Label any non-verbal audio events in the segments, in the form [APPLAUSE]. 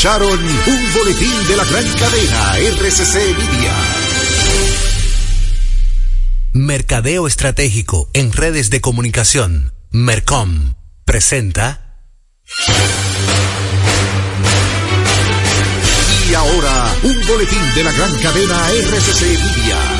Escucharon un boletín de la gran cadena RCC Media. Mercadeo Estratégico en redes de comunicación. Mercom presenta. Y ahora, un boletín de la gran cadena RCC Media.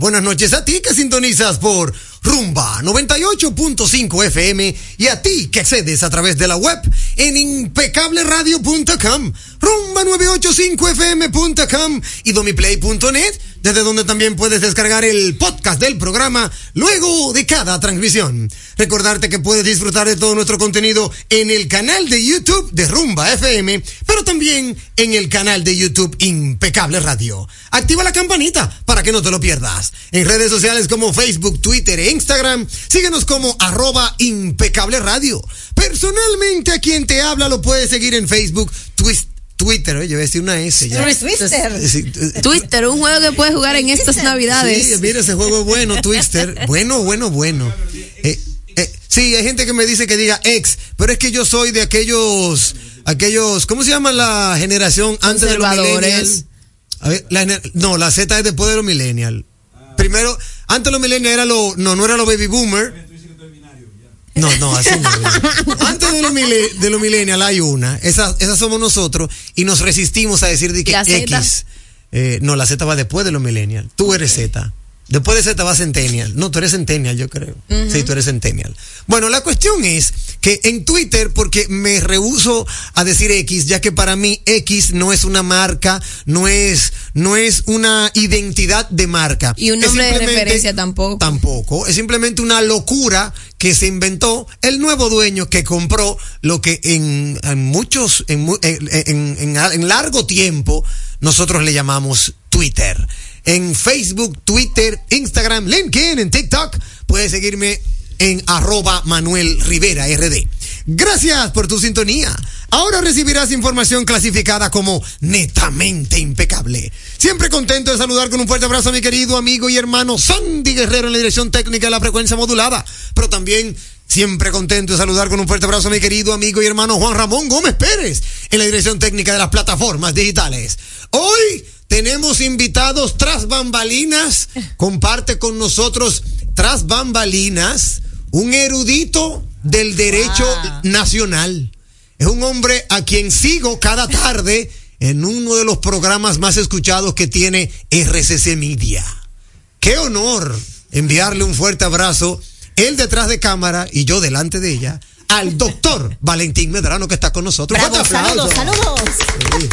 Buenas noches a ti que sintonizas por Rumba 98.5 FM y a ti que accedes a través de la web en impecableradio.com, rumba985fm.com y domiplay.net, desde donde también puedes descargar el podcast del programa luego de cada transmisión. Recordarte que puedes disfrutar de todo nuestro contenido en el canal de YouTube de Rumba FM, pero también en el canal de YouTube Impecable Radio. Activa la campanita para que no te lo pierdas. En redes sociales como Facebook, Twitter e Instagram, síguenos como arroba impecable radio. Personalmente a quien te habla lo puedes seguir en Facebook, Twist, Twitter, oye, voy a decir una S ya. Twister. Twister, un juego que puedes jugar en estas navidades. Sí, mira, ese juego es bueno, Twister. [LAUGHS] Bueno, bueno, bueno. Eh, eh, sí, hay gente que me dice que diga ex, pero es que yo soy de aquellos, aquellos, ¿cómo se llama la generación antes de los millennials? A ver, la gener- no, la Z es después de los millennials. Primero, antes de los millennials era lo, no, no era los baby boomer. No, no, así no. [LAUGHS] Antes de los, de millennials hay una. Esa, esa somos nosotros y nos resistimos a decir de que. X. Eh, no, la Z va después de los millennials. Tú eres Z. Después de Z va Centennial. No, tú eres Centennial, yo creo. Sí, tú eres Centennial. Bueno, la cuestión es que en Twitter, porque me rehuso a decir X, ya que para mí X no es una marca, no es, no es una identidad de marca. Y un nombre de referencia tampoco. Tampoco. Es simplemente una locura que se inventó el nuevo dueño que compró lo que en, en muchos, en, mu- en, en- en- en largo tiempo nosotros le llamamos Twitter. En Facebook, Twitter, Instagram, LinkedIn, en TikTok, puedes seguirme en arroba Manuel Rivera RD. Gracias por tu sintonía. Ahora recibirás información clasificada como netamente impecable. Siempre contento de saludar con un fuerte abrazo a mi querido amigo y hermano Sandy Guerrero en la dirección técnica de la frecuencia modulada, pero también Siempre contento de saludar con un fuerte abrazo a mi querido amigo y hermano Juan Ramón Gómez Pérez en la dirección técnica de las plataformas digitales. Hoy tenemos invitados tras bambalinas. Comparte con nosotros tras bambalinas un erudito del derecho nacional. Es un hombre a quien sigo cada tarde en uno de los programas más escuchados que tiene RCC Media. Qué honor enviarle un fuerte abrazo él detrás de cámara y yo delante de ella, al doctor Valentín Medrano que está con nosotros. Bravo, saludos, saludos. Sí,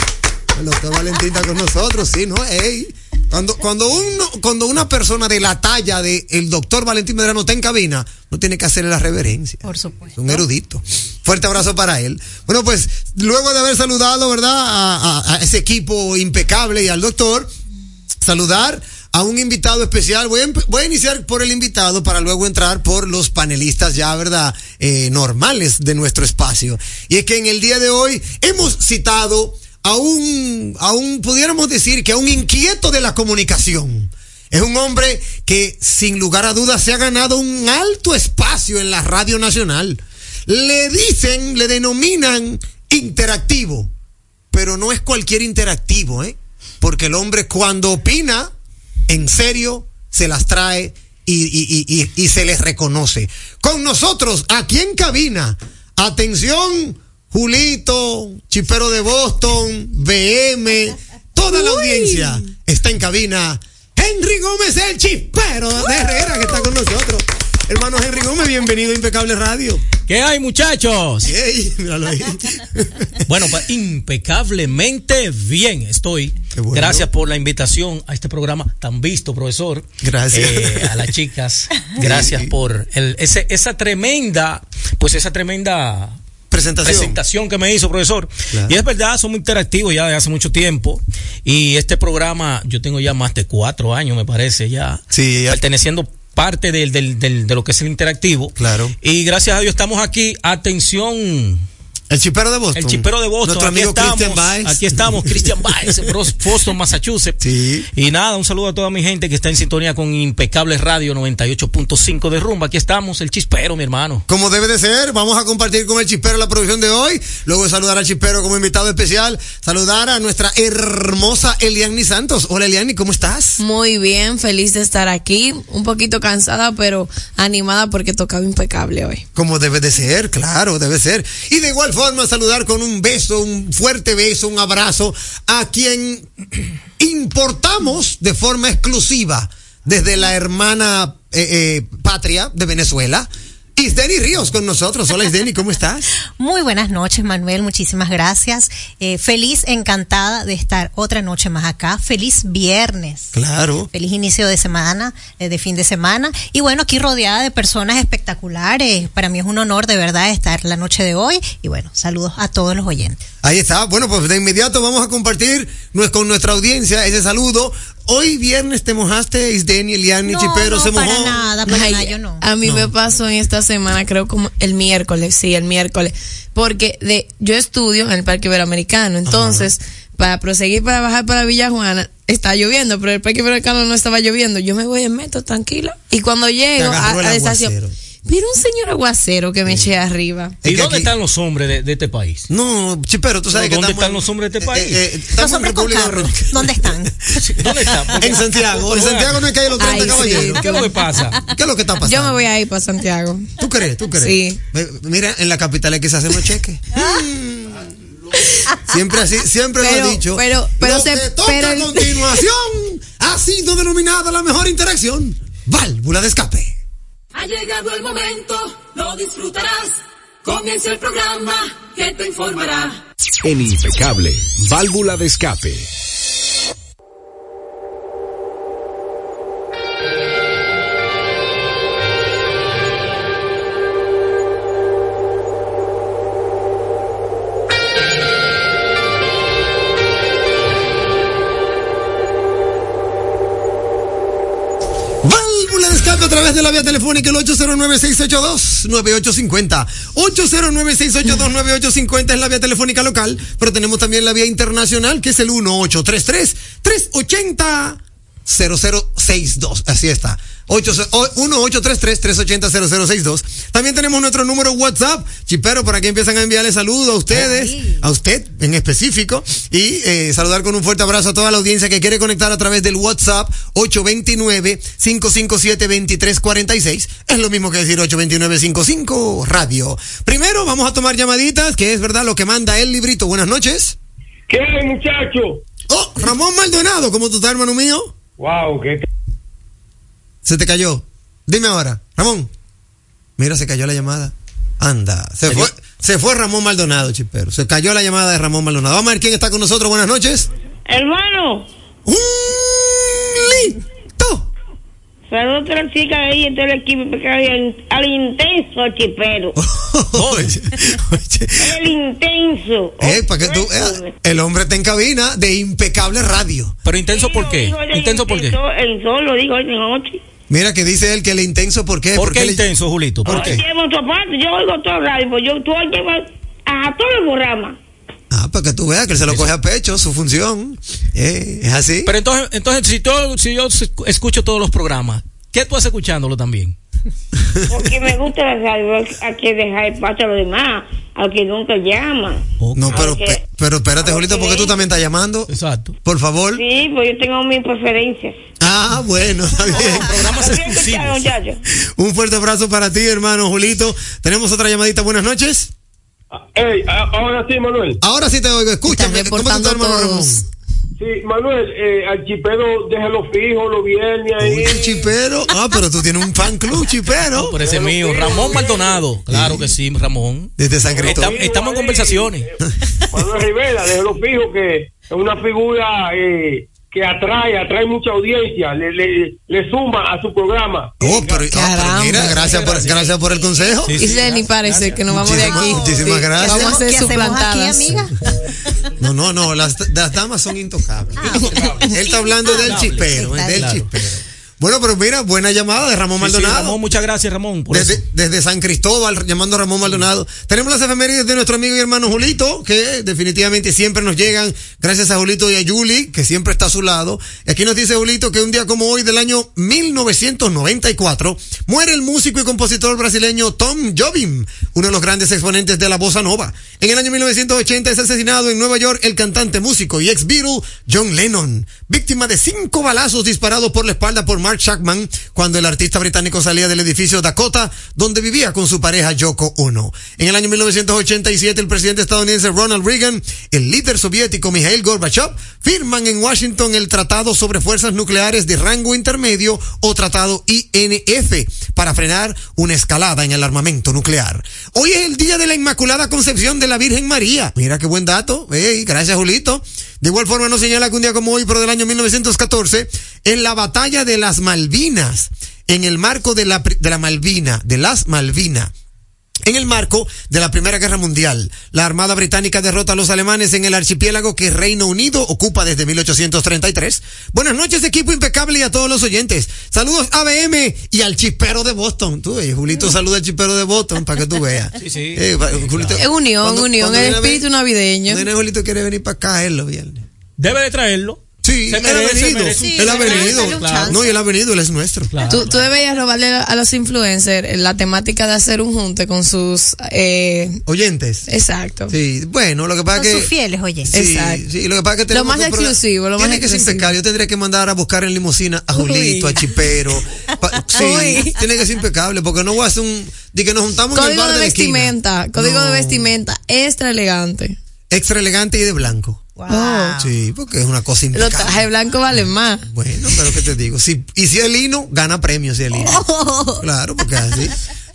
el doctor Valentín está con nosotros, sí, ¿no? Ey, Cuando, cuando, uno, cuando una persona de la talla de el doctor Valentín Medrano está en cabina, no tiene que hacerle la reverencia. Por Es supuesto. un erudito. Fuerte abrazo para él. Bueno, pues luego de haber saludado, ¿verdad? A, a- a ese equipo impecable y al doctor, saludar a un invitado especial. Voy a, empe- voy a iniciar por el invitado para luego entrar por los panelistas ya, ¿verdad? Eh, normales de nuestro espacio. Y es que en el día de hoy hemos citado a un, a un, pudiéramos decir que a un inquieto de la comunicación. Es un hombre que sin lugar a dudas se ha ganado un alto espacio en la radio nacional. Le dicen, le denominan interactivo, pero no es cualquier interactivo, ¿eh? Porque el hombre cuando opina, en serio, se las trae y, y- se les reconoce. Con nosotros, aquí en cabina, atención, Julito, Chipero de Boston, BM, toda la audiencia está en cabina. Henry Gómez, el Chispero de Herrera, que está con nosotros. Hermano Henry Gómez, bienvenido a Impecable Radio. ¿Qué hay, muchachos? Ey, míralo ahí. [LAUGHS] Bueno, pues impecablemente bien estoy. Qué bueno. Gracias por la invitación a este programa tan visto, profesor. Gracias. Eh, a las chicas, [LAUGHS] gracias por el, ese, esa tremenda, pues esa tremenda Presentación. presentación que me hizo, profesor. Claro. Y es verdad, somos interactivos ya de hace mucho tiempo. Y este programa, yo tengo ya más de cuatro años, me parece, ya. Sí, ya- Perteneciendo parte del, del, del- de lo que es el interactivo. Claro. Y gracias a Dios estamos aquí. Atención, El chipero de Boston. el chipero de Boston. Nuestro aquí amigo estamos. Christian Baez. Aquí estamos, Christian Baez, [LAUGHS] Boston, Massachusetts. Sí. Y nada, un saludo a toda mi gente que está en sintonía con Impecable Radio 98.5 de Rumba. Aquí estamos, el chispero, mi hermano. Como debe de ser, vamos a compartir con el chispero la producción de hoy. Luego de saludar al chispero como invitado especial, saludar a nuestra hermosa Eliani Santos. Hola Eliani, ¿cómo estás? Muy bien, feliz de estar aquí. Un poquito cansada, pero animada porque tocaba impecable hoy. Como debe de ser, claro, debe ser. Y de igual forma saludar con un beso, un fuerte beso, un abrazo a quien [CLEARS THROAT] importamos de forma exclusiva desde la hermana eh, eh, patria de Venezuela. Isdeni Ríos con nosotros. Hola Isdeni, ¿cómo estás? [LAUGHS] Muy buenas noches, Manuel. Muchísimas gracias. Eh, feliz, encantada de estar otra noche más acá. Feliz viernes. Claro. Feliz inicio de semana, eh, de fin de semana. Y bueno, aquí rodeada de personas espectaculares. Para mí es un honor de verdad estar la noche de hoy. Y bueno, saludos a todos los oyentes. Ahí está. Bueno, pues de inmediato vamos a compartir con nuestra audiencia ese saludo. Hoy viernes te mojaste, Isdeni, Eliani, No, Chipero no, se mojó. para nada, para Ay, nada, yo no. A mí me pasó en esta semana, creo como el miércoles, sí, el miércoles, porque de yo estudio en el Parque Iberoamericano, entonces para proseguir para bajar para Villa Juana está lloviendo, pero el Parque Iberoamericano no estaba lloviendo. Yo me voy en metro tranquila y cuando llego a, la estación, aguacero. Mira un señor aguacero que me eché arriba. Es ¿Y que dónde aquí- están los hombres de, de este país? No, Chipero, tú sabes No, que ¿dónde estamos están los hombres de este país? estamos Los en hombres con carro. ¿dónde están? [LAUGHS] ¿Dónde están? Porque- [LAUGHS] En Santiago. En Santiago no hay calle los 30 Ay, sí. caballeros. ¿Qué es lo que pasa? ¿Qué es lo que está pasando? Yo me voy a ir para Santiago. ¿Tú crees? ¿Tú crees? Sí. Mira, en la capital hay que se hacen los cheques. [LAUGHS] Siempre así, siempre lo Pero- he dicho. pero- pero lo se- que toca pero a continuación ha sido denominada la mejor interacción. Válvula de escape. Ha llegado el momento, lo disfrutarás. Comienza el programa que te informará. En Impecable, válvula de escape. Través de la vía telefónica el 809-682-9850. 809-682-9850 es la vía telefónica local, pero tenemos también la vía internacional que es el 1833-380. 0062. Así está. 1-833-380-0062. También tenemos nuestro número WhatsApp. Chipero, para que empiezan a enviarle saludos a ustedes, a usted en específico. Y eh, saludar con un fuerte abrazo a toda la audiencia que quiere conectar a través del WhatsApp 829-557-2346. Es lo mismo que decir 829-55 Radio. Primero vamos a tomar llamaditas, que es verdad lo que manda el librito. Buenas noches. ¿Qué hay, muchacho? Oh, Ramón Maldonado, ¿cómo tú estás, hermano mío? Wow, qué Se te cayó. Dime ahora, Ramón. Mira, se cayó la llamada. Anda, se fue, se fue Ramón Maldonado, chipero. Se cayó la llamada de Ramón Maldonado. Vamos a ver quién está con nosotros. Buenas noches. Hermano, Un listo. saludos a la chica ahí en todo el equipo al, al intenso chipero. [LAUGHS] Oye, oye. El intenso. Eh, para que tú, eh, el hombre está en cabina de impecable radio. Pero intenso, ¿por qué? Intenso, ¿por qué? El sol lo digo hoy de noche. Mira que dice él que el intenso, ¿por qué? ¿Por qué le- intenso, Julito? ¿Por qué? Yo oigo todo el radio, pues yo tú oyes a todo el programa. Ah, para que tú veas que él se lo coge a pecho, su función. Eh, es así. Pero entonces, entonces si, todo, si yo escucho todos los programas, ¿qué tú haces escuchándolo también? [LAUGHS] Porque me gusta la radio, hay que dejar espacio a los demás, al que nunca llama. No, pero. Pe- pero espérate, Julito, porque tú también estás llamando. Exacto. Por favor. Sí, pues yo tengo mis preferencias. Ah, bueno, está [LAUGHS] bien. Programas muchachos. Un fuerte abrazo para ti, hermano Julito. Tenemos otra llamadita. Buenas noches. Ey, a- ahora sí, Manuel. Ahora sí te oigo. Escúchame. ¿Cómo reportando hermano Ramón? Sí, Manuel, eh, al chipero déjalo fijo los viernes ahí. Uy, el chipero. Ah, pero tú tienes un fan club, chipero. Por ese mío, Ramón Maldonado. Claro que sí, Ramón. Desde San Cristóbal. Está- estamos en conversaciones. Manuel Rivera, déjalo fijo que es una figura eh, que atrae, atrae mucha audiencia, le, le, le suma a su programa. Oh, pero, pero Caramba. mira, gracias por, gracias por el consejo. Sí, Y se ni parece que nos vamos de Muchísimas- aquí. muchísimas gracias. Vamos a ser ¿Qué hacemos aquí, suplantadas. amiga? No, no, no, las, las damas son intocables. Él está hablando del chispero, Está del chispero. Bueno, pero mira, buena llamada de Ramón Sí, sí, Maldonado. Ramón, muchas gracias, Ramón. Por Desde, eso. desde San Cristóbal, llamando a Ramón Maldonado. Tenemos las efemérides de nuestro amigo y hermano Julito, que definitivamente siempre nos llegan, gracias a Julito y a Yuli, que siempre está a su lado. Y aquí nos dice Julito que un día como hoy del año 1994, muere el músico y compositor brasileño Tom Jobim, uno de los grandes exponentes de la bossa nova. En el año 1980 es asesinado en Nueva York el cantante, músico y ex Beatle John Lennon, víctima de cinco balazos disparados por la espalda por Mark Shackman cuando el artista británico salía del edificio Dakota, donde vivía con su pareja Yoko Ono. En el año 1987, el presidente estadounidense Ronald Reagan, el líder soviético Mikhail Gorbachev, firman en Washington el Tratado sobre Fuerzas Nucleares de Rango Intermedio o Tratado INF para frenar una escalada en el armamento nuclear. Hoy es el día de la Inmaculada Concepción de la Virgen María. Mira qué buen dato. Ey, gracias, Julito. De igual forma nos señala que un día como hoy, pero del año 1914, en la batalla de las Malvinas, en el marco de la, de la Malvina, de las Malvinas, en el marco de la Primera Guerra Mundial, la Armada Británica derrota a los alemanes en el archipiélago que Reino Unido ocupa desde 1833. Buenas noches, equipo impecable y a todos los oyentes. Saludos ABM y al chipero de Boston. Tú, eh, Julito, saluda al chipero de Boston para que tú veas. Sí, sí. Eh, pa- Julito, Es unión, cuando- unión, cuando el espíritu navideño. Julito quiere venir para acá él los viernes. Debe de traerlo. Sí, Se él ha venido. él ha venido. Claro. No, y él ha venido, él es nuestro. Claro. Tú, tú deberías robarle a los influencers la temática de hacer un junte con sus... Eh, Oyentes. exacto. Sí, bueno, lo que pasa Con es que. sus fieles, oye. Sí, Exacto. sí, lo que pasa que Lo más exclusivo, lo Tiene más que ser impecable. Yo tendría que mandar a buscar en limusina a Julito, Uy. a Chipero. Pa- [LAUGHS] sí, Uy. tiene que ser impecable porque no voy a hacer un. De que nos juntamos en el Código bar de de la esquina. vestimenta, código No. de vestimenta extra elegante. Extra elegante y de blanco. Wow. Sí, porque es una cosa Los impecable. trajes blancos valen más. Bueno, pero ¿qué te digo? Si, y si es lino, gana premio si es lino. Claro, porque es así.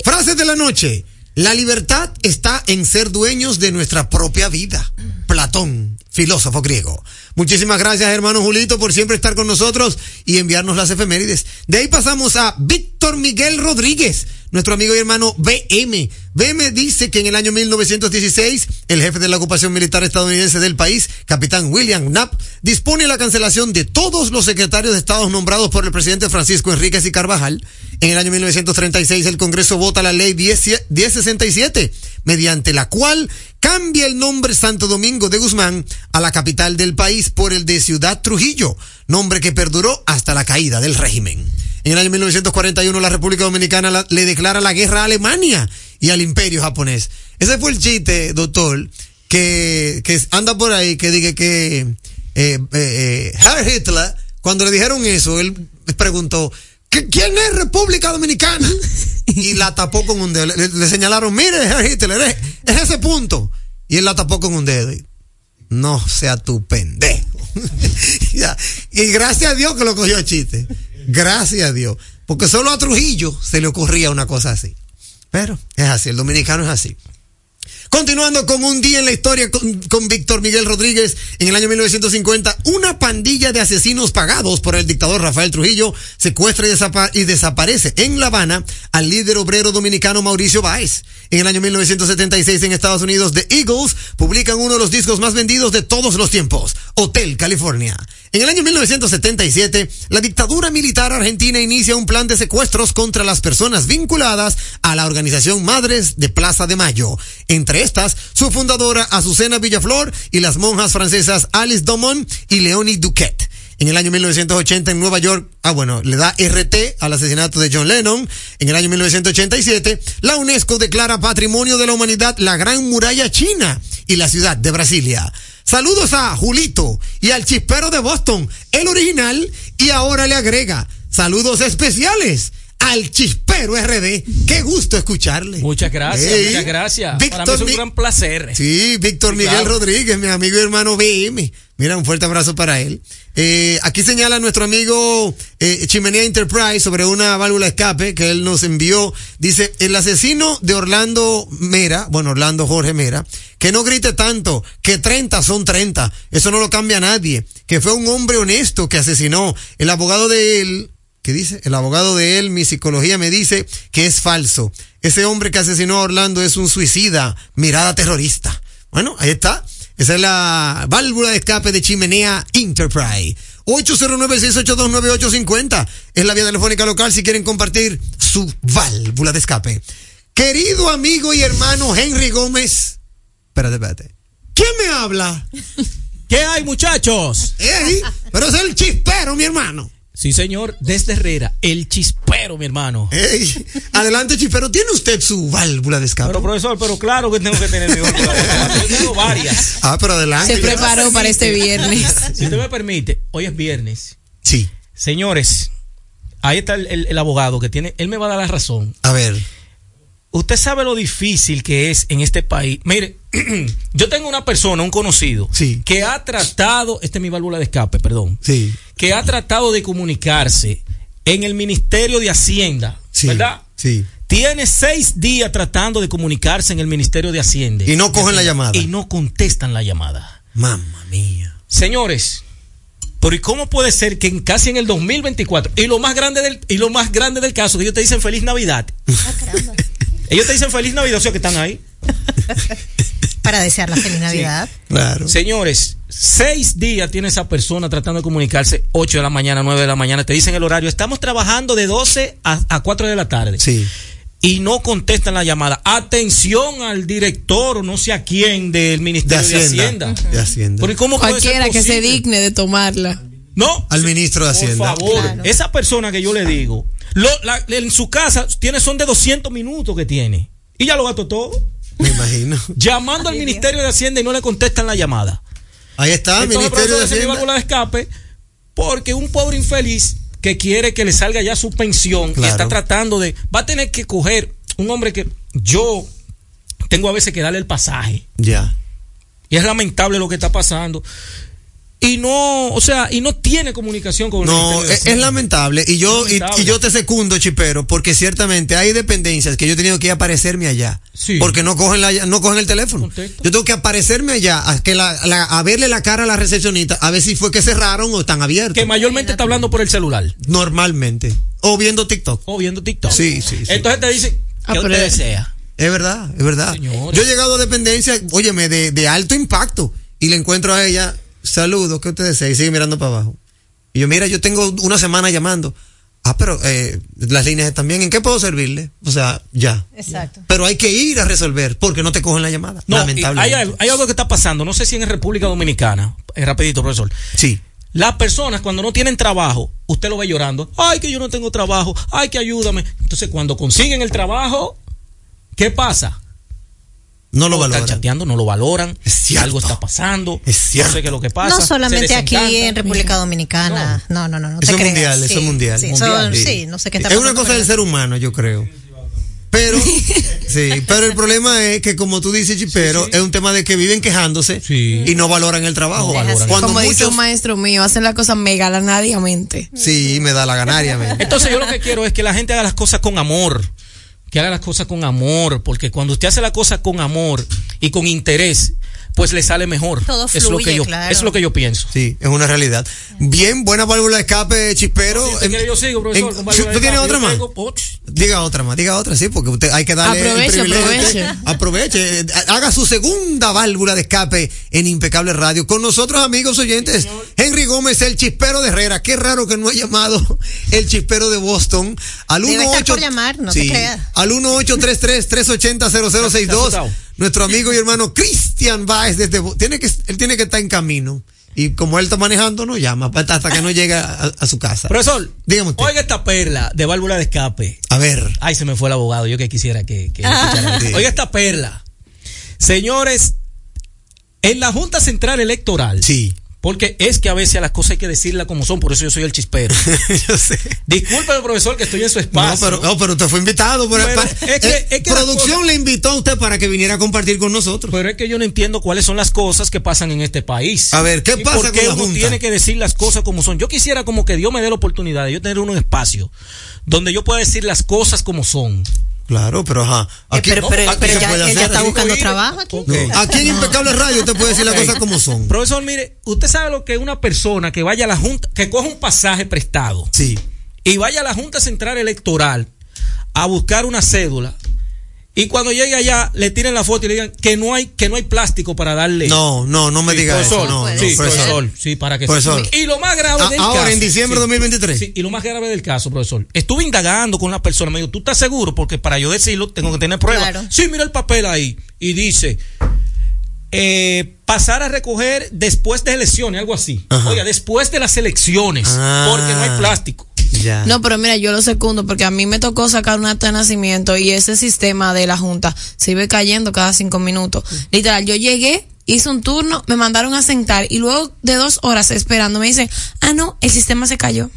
Frases de la noche. La libertad está en ser dueños de nuestra propia vida. Platón. filósofo griego. Muchísimas gracias, hermano Julito, por siempre estar con nosotros y enviarnos las efemérides. De ahí pasamos a Víctor Miguel Rodríguez, nuestro amigo y hermano BM. BM dice que en el año 1916, el jefe de la ocupación militar estadounidense del país, capitán William Knapp, dispone la cancelación de todos los secretarios de Estado nombrados por el presidente Francisco Enríquez y Carvajal. En el año 1936, el Congreso vota la ley 10 1067, mediante la cual cambia el nombre Santo Domingo de Guzmán a la capital del país por el de Ciudad Trujillo, nombre que perduró hasta la caída del régimen. En el año 1941 la República Dominicana la- le declara la guerra a Alemania y al imperio japonés. Ese fue el chiste, doctor, que, que anda por ahí, que diga que eh, eh, eh, Herr Hitler, cuando le dijeron eso, él preguntó, "¿Qué- ¿quién es República Dominicana? [LAUGHS] Y la tapó con un dedo. Le, le señalaron, mire, Herr Hitler, es, es ese punto. Y él la tapó con un dedo. No sea tu pendejo. [LAUGHS] Y gracias a Dios que lo cogió el chiste. Gracias a Dios. Porque solo a Trujillo se le ocurría una cosa así. Pero es así, el dominicano es así. Continuando con un día en la historia con, con Víctor Miguel Rodríguez, en el año 1950, una pandilla de asesinos pagados por el dictador Rafael Trujillo secuestra y, desapa- y desaparece en La Habana al líder obrero dominicano Mauricio Báez. En el año 1976 en Estados Unidos, The Eagles publican uno de los discos más vendidos de todos los tiempos, Hotel California. En el año 1977, la dictadura militar argentina inicia un plan de secuestros contra las personas vinculadas a la organización Madres de Plaza de Mayo. Entre su fundadora Azucena Villaflor y las monjas francesas Alice Domon y Leonie Duquette. En el año 1980 en Nueva York, ah bueno, le da RT al asesinato de John Lennon. En el año 1987, la UNESCO declara Patrimonio de la Humanidad la Gran Muralla China y la ciudad de Brasilia. Saludos a Julito y al chispero de Boston, el original, y ahora le agrega saludos especiales al chispero RD. Qué gusto escucharle. Muchas gracias, muchas gracias. Víctor Para mí es un Mi- gran placer. Sí, Víctor Miguel claro. Rodríguez, mi amigo y hermano BM. Mira, un fuerte abrazo para él. Eh, aquí señala nuestro amigo eh, Chimenea Enterprise sobre una válvula escape que él nos envió. Dice, el asesino de Orlando Mera, bueno, Orlando Jorge Mera, que no grite tanto, que 30 son 30. Eso no lo cambia nadie. Que fue un hombre honesto que asesinó. El abogado de él, ¿Qué dice? El abogado de él, mi psicología me dice que es falso. Ese hombre que asesinó a Orlando es un suicida, mirada terrorista. Bueno, ahí está. Esa es la válvula de escape de Chimenea Enterprise. 809-682-9850 es la vía telefónica local si quieren compartir su válvula de escape. Querido amigo y hermano Henry Gómez. Espérate, espérate. ¿Quién me habla? ¿Qué hay, muchachos? Pero es el chispero, mi hermano. Sí, señor, desde Herrera, el chispero, mi hermano. Ey, adelante, chispero. ¿Tiene usted su válvula de escape? Pero, profesor, pero claro que tengo que tener mi válvula de escape. Yo tengo varias. Ah, pero adelante. Se preparó para este viernes. Si usted me permite, hoy es viernes. Sí. Señores, ahí está el, el- el abogado que tiene, él me va a dar la razón. A ver. Usted sabe lo difícil que es en este país. Mire, [CLEARS THROAT] yo tengo una persona, un conocido, Sí. que ha tratado, esta es mi válvula de escape, perdón, Sí. que ha tratado de comunicarse en el Ministerio de Hacienda, Sí. ¿verdad? Sí. Tiene seis días tratando de comunicarse en el Ministerio de Hacienda. Y no cogen la llamada. Y no contestan la llamada. Mamma mía. Señores, pero ¿y cómo puede ser que en, casi en el 2024 y lo más grande del y lo más grande del caso que ellos te dicen feliz Navidad? Ellos te dicen feliz Navidad, o sea que están ahí. [LAUGHS] Para desear la feliz Navidad. Claro. Señores, seis días tiene esa persona tratando de comunicarse, 8 de la mañana, 9 de la mañana, te dicen el horario, estamos trabajando de 12 a, a 4 de la tarde. Sí. Y no contestan la llamada. Atención al director o no sé a quién del De Ministerio de Hacienda. De Hacienda. Porque ¿cómo puede ser Cualquiera que se digne de tomarla. No. Al ministro de Hacienda. Por favor, Claro. esa persona que yo le digo, lo- la- en su casa tiene son de 200 minutos que tiene. Y ya lo gastó todo. Me imagino. [LAUGHS] Llamando al Ministerio de Hacienda y no le contestan la llamada. Ahí está, Entonces, Ministerio de Hacienda. de escape porque un pobre infeliz que quiere que le salga ya su pensión y está tratando de va a tener que coger un hombre que yo tengo a veces que darle el pasaje Ya. y es lamentable lo que está pasando y no, o sea, y no tiene comunicación con el No, de es, es lamentable. Y yo, y- Lamentable. Y, yo te secundo, Chipero, porque ciertamente hay dependencias que yo he tenido que ir a aparecerme allá. Sí. Porque no cogen, la, no cogen el teléfono. Yo tengo que aparecerme allá a, que la, la- a verle la cara a la recepcionista, a ver si fue que cerraron o están abiertos. que mayormente está hablando por el celular Normalmente. O viendo TikTok. o viendo TikTok. Sí, sí, sí. Entonces te dicen, Ah, ¿qué pero- usted desea? Es verdad, es verdad. Señores. Yo he llegado a dependencias, óyeme, de, de alto impacto y le encuentro a ella, saludos, ¿qué usted desea? Y sigue mirando para abajo. Y yo, mira, yo tengo una semana llamando. Ah, pero eh, las líneas están bien, ¿en qué puedo servirle? O sea, ya. Exacto. Pero hay que ir a resolver porque no te cogen la llamada. No, lamentablemente. hay, algo- hay algo que está pasando, no sé si en República Dominicana, eh, rapidito, profesor. Sí. Las personas cuando no tienen trabajo, usted lo ve llorando, ay que yo no tengo trabajo, ay que ayúdame. Entonces cuando consiguen el trabajo, ¿qué pasa? No lo Están valoran. chateando, no lo valoran, Es cierto. algo está pasando, Es cierto. no sé qué es lo que pasa. No solamente aquí en República Dominicana. No, no, no, no. Eso te es mundial, eso es mundial. Sí, Mundial, eso- Sí. sí, no sé qué está Es una cosa del ser humano, yo creo. Pero, [LAUGHS] sí, pero el problema es que como tú dices, Chipero, es un tema de que viven quejándose Sí. y no valoran el trabajo. No valoran. Cuando Como dice muchos, un maestro mío, hacen las cosas megalanariamente. sí, me da la ganaria. men. Entonces yo lo que quiero es que la gente haga las cosas con amor. Que haga las cosas con amor. Porque cuando usted hace la cosa con amor y con interés, pues le sale mejor. Todo es lo fluye, que yo, claro. Es lo que yo pienso. Sí, es una realidad. Bien, buena válvula de escape, Chispero. Si usted quiere, yo sigo, profesor. En- con ¿Tú tienes otra más? tengo, Diga otra más, diga otra, sí, porque usted hay que darle. el Aproveche, privilegio a aproveche. Aproveche. Haga su segunda válvula de escape en Impecable Radio. Con nosotros, amigos oyentes, Henry Gómez, el chispero de Herrera. Qué raro que no ha llamado [LAUGHS] el chispero de Boston. Al Debe 18 estar por llamar, no te Sí, creas. Al 1833-380-0062. asustado. Nuestro amigo y hermano Cristian Baez desde tiene que él tiene que estar en camino. Y como él está manejando, no llama hasta hasta que no llegue a, a su casa. Profesor, Dígame usted. oiga esta perla de válvula de escape. A ver. Ay, se me fue el abogado. Yo que quisiera que, que [LAUGHS] escuchara. Sí. Oiga esta perla. Señores, en la Junta Central Electoral. Sí. Porque es que a veces a las cosas hay que decirlas como son, por eso yo soy el chispero. [LAUGHS] Yo sé. Disculpe, profesor, que estoy en su No, espacio. pero, no, pero usted fue invitado. Por, Pero pa- es que- eh, es que las producción le invitó a usted para que viniera a compartir con nosotros. Pero es que yo no entiendo cuáles son las cosas que pasan en este país. A ver, ¿qué ¿Y pasa por con qué la uno Junta? tiene que decir las cosas como son? Yo quisiera como que Dios me dé la oportunidad de yo tener un espacio donde yo pueda decir las cosas como son. Claro, pero ajá. Eh, pero no, pero, aquí pero se ya, está buscando trabajo aquí. Aquí en Impecable Radio usted puede decir las cosas como son. Profesor, mire, usted sabe lo que es una persona que vaya a la Junta, que coja un pasaje prestado Sí. y vaya a la Junta Central Electoral a buscar una cédula y cuando llegue allá le tiren la foto y le digan que no hay que no hay plástico para darle. No, no, no me Sí, diga eso. No, no, sí, profesor. profesor, sí, para que Profesor. Y lo más grave A- del ahora, caso. en diciembre de 2023. Sí, y lo más grave del caso, profesor. Estuve indagando con la persona, me dijo, ¿tú estás seguro? Porque para yo decirlo tengo que tener pruebas. Claro. Sí, mira el papel ahí. Y dice, eh, pasar a recoger después de elecciones, algo así. Ajá. Oiga, después de las elecciones, Ah. porque no hay plástico. Ya. No, pero mira, yo lo secundo porque a mí me tocó sacar un acta de nacimiento y ese sistema de la Junta se iba cayendo cada cinco minutos. Literal, yo llegué, hice un turno, me mandaron a sentar y luego de dos horas esperando me dicen, ah, no, el sistema se cayó.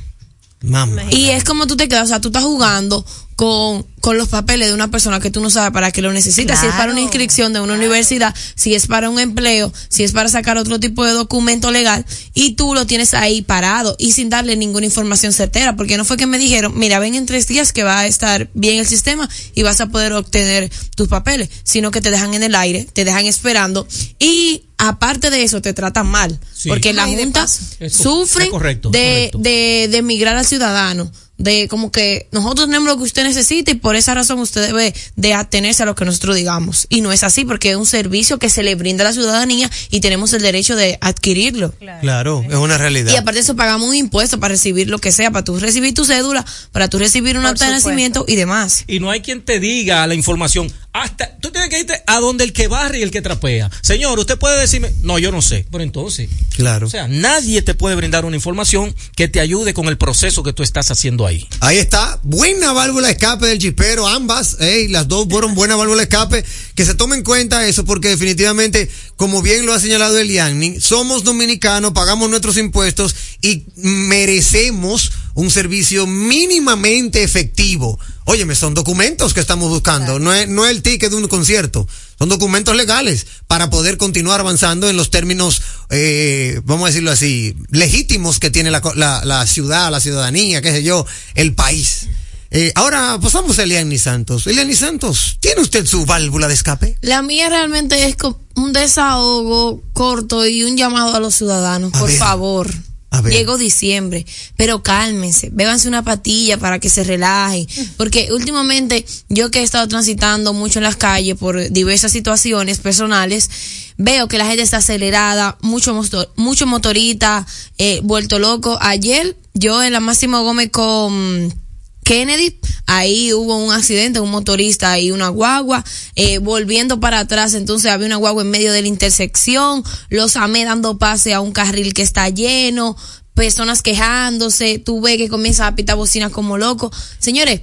Mamá. Y es como tú te quedas, o sea, tú estás jugando con, con los papeles de una persona que tú no sabes para qué lo necesitas, si es para una inscripción de una universidad, si es para un empleo, si es para sacar otro tipo de documento legal, y tú lo tienes ahí parado y sin darle ninguna información certera, porque no fue que me dijeron, mira, ven en tres días que va a estar bien el sistema y vas a poder obtener tus papeles, sino que te dejan en el aire, te dejan esperando y aparte de eso te tratan mal, Sí. porque la Ay, de Junta sufre correcto, de, correcto. de, de migrar al ciudadano, de como que nosotros tenemos lo que usted necesita y por esa razón usted debe de atenerse a lo que nosotros digamos. Y no es así porque es un servicio que se le brinda a la ciudadanía y tenemos el derecho de adquirirlo. Claro, es una realidad. Y aparte de eso pagamos un impuesto para recibir lo que sea, para tú recibir tu cédula, para tú recibir un Por acta de nacimiento y demás. Y no hay quien te diga la información. Hasta tú tienes que irte a donde el que barre y el que trapea. Señor, usted puede decirme, no, yo no sé. Pero entonces, Claro. o sea, nadie te puede brindar una información que te ayude con el proceso que tú estás haciendo ahí. Está, buena válvula de escape del chispero, ambas, las dos fueron buenas válvulas de escape, que se tome en cuenta eso porque definitivamente, como bien lo ha señalado Eliani, somos dominicanos, pagamos nuestros impuestos y merecemos un servicio mínimamente efectivo. Óyeme, son documentos que estamos buscando, no es, no es el ticket de un concierto, son documentos legales para poder continuar avanzando en los términos, eh, vamos a decirlo así, legítimos que tiene la, la, la ciudad, la ciudadanía, qué sé yo, el país. Eh, ahora pasamos a Eliani Santos. Eliani Santos, ¿tiene usted su válvula de escape? La mía realmente es un desahogo corto y un llamado a los ciudadanos, A por ver. favor. Llegó diciembre, pero cálmense, bébanse una patilla para que se relajen, porque últimamente yo que he estado transitando mucho en las calles por diversas situaciones personales, veo que la gente está acelerada, mucho motor, mucho motorista, eh, vuelto loco. Ayer yo en la Máximo Gómez con Kennedy, ahí hubo un accidente, un motorista y una guagua, eh, volviendo para atrás, entonces había una guagua en medio de la intersección, los amé dando pase a un carril que está lleno, personas quejándose, tú ves que comienza a pitar bocinas como loco. Señores,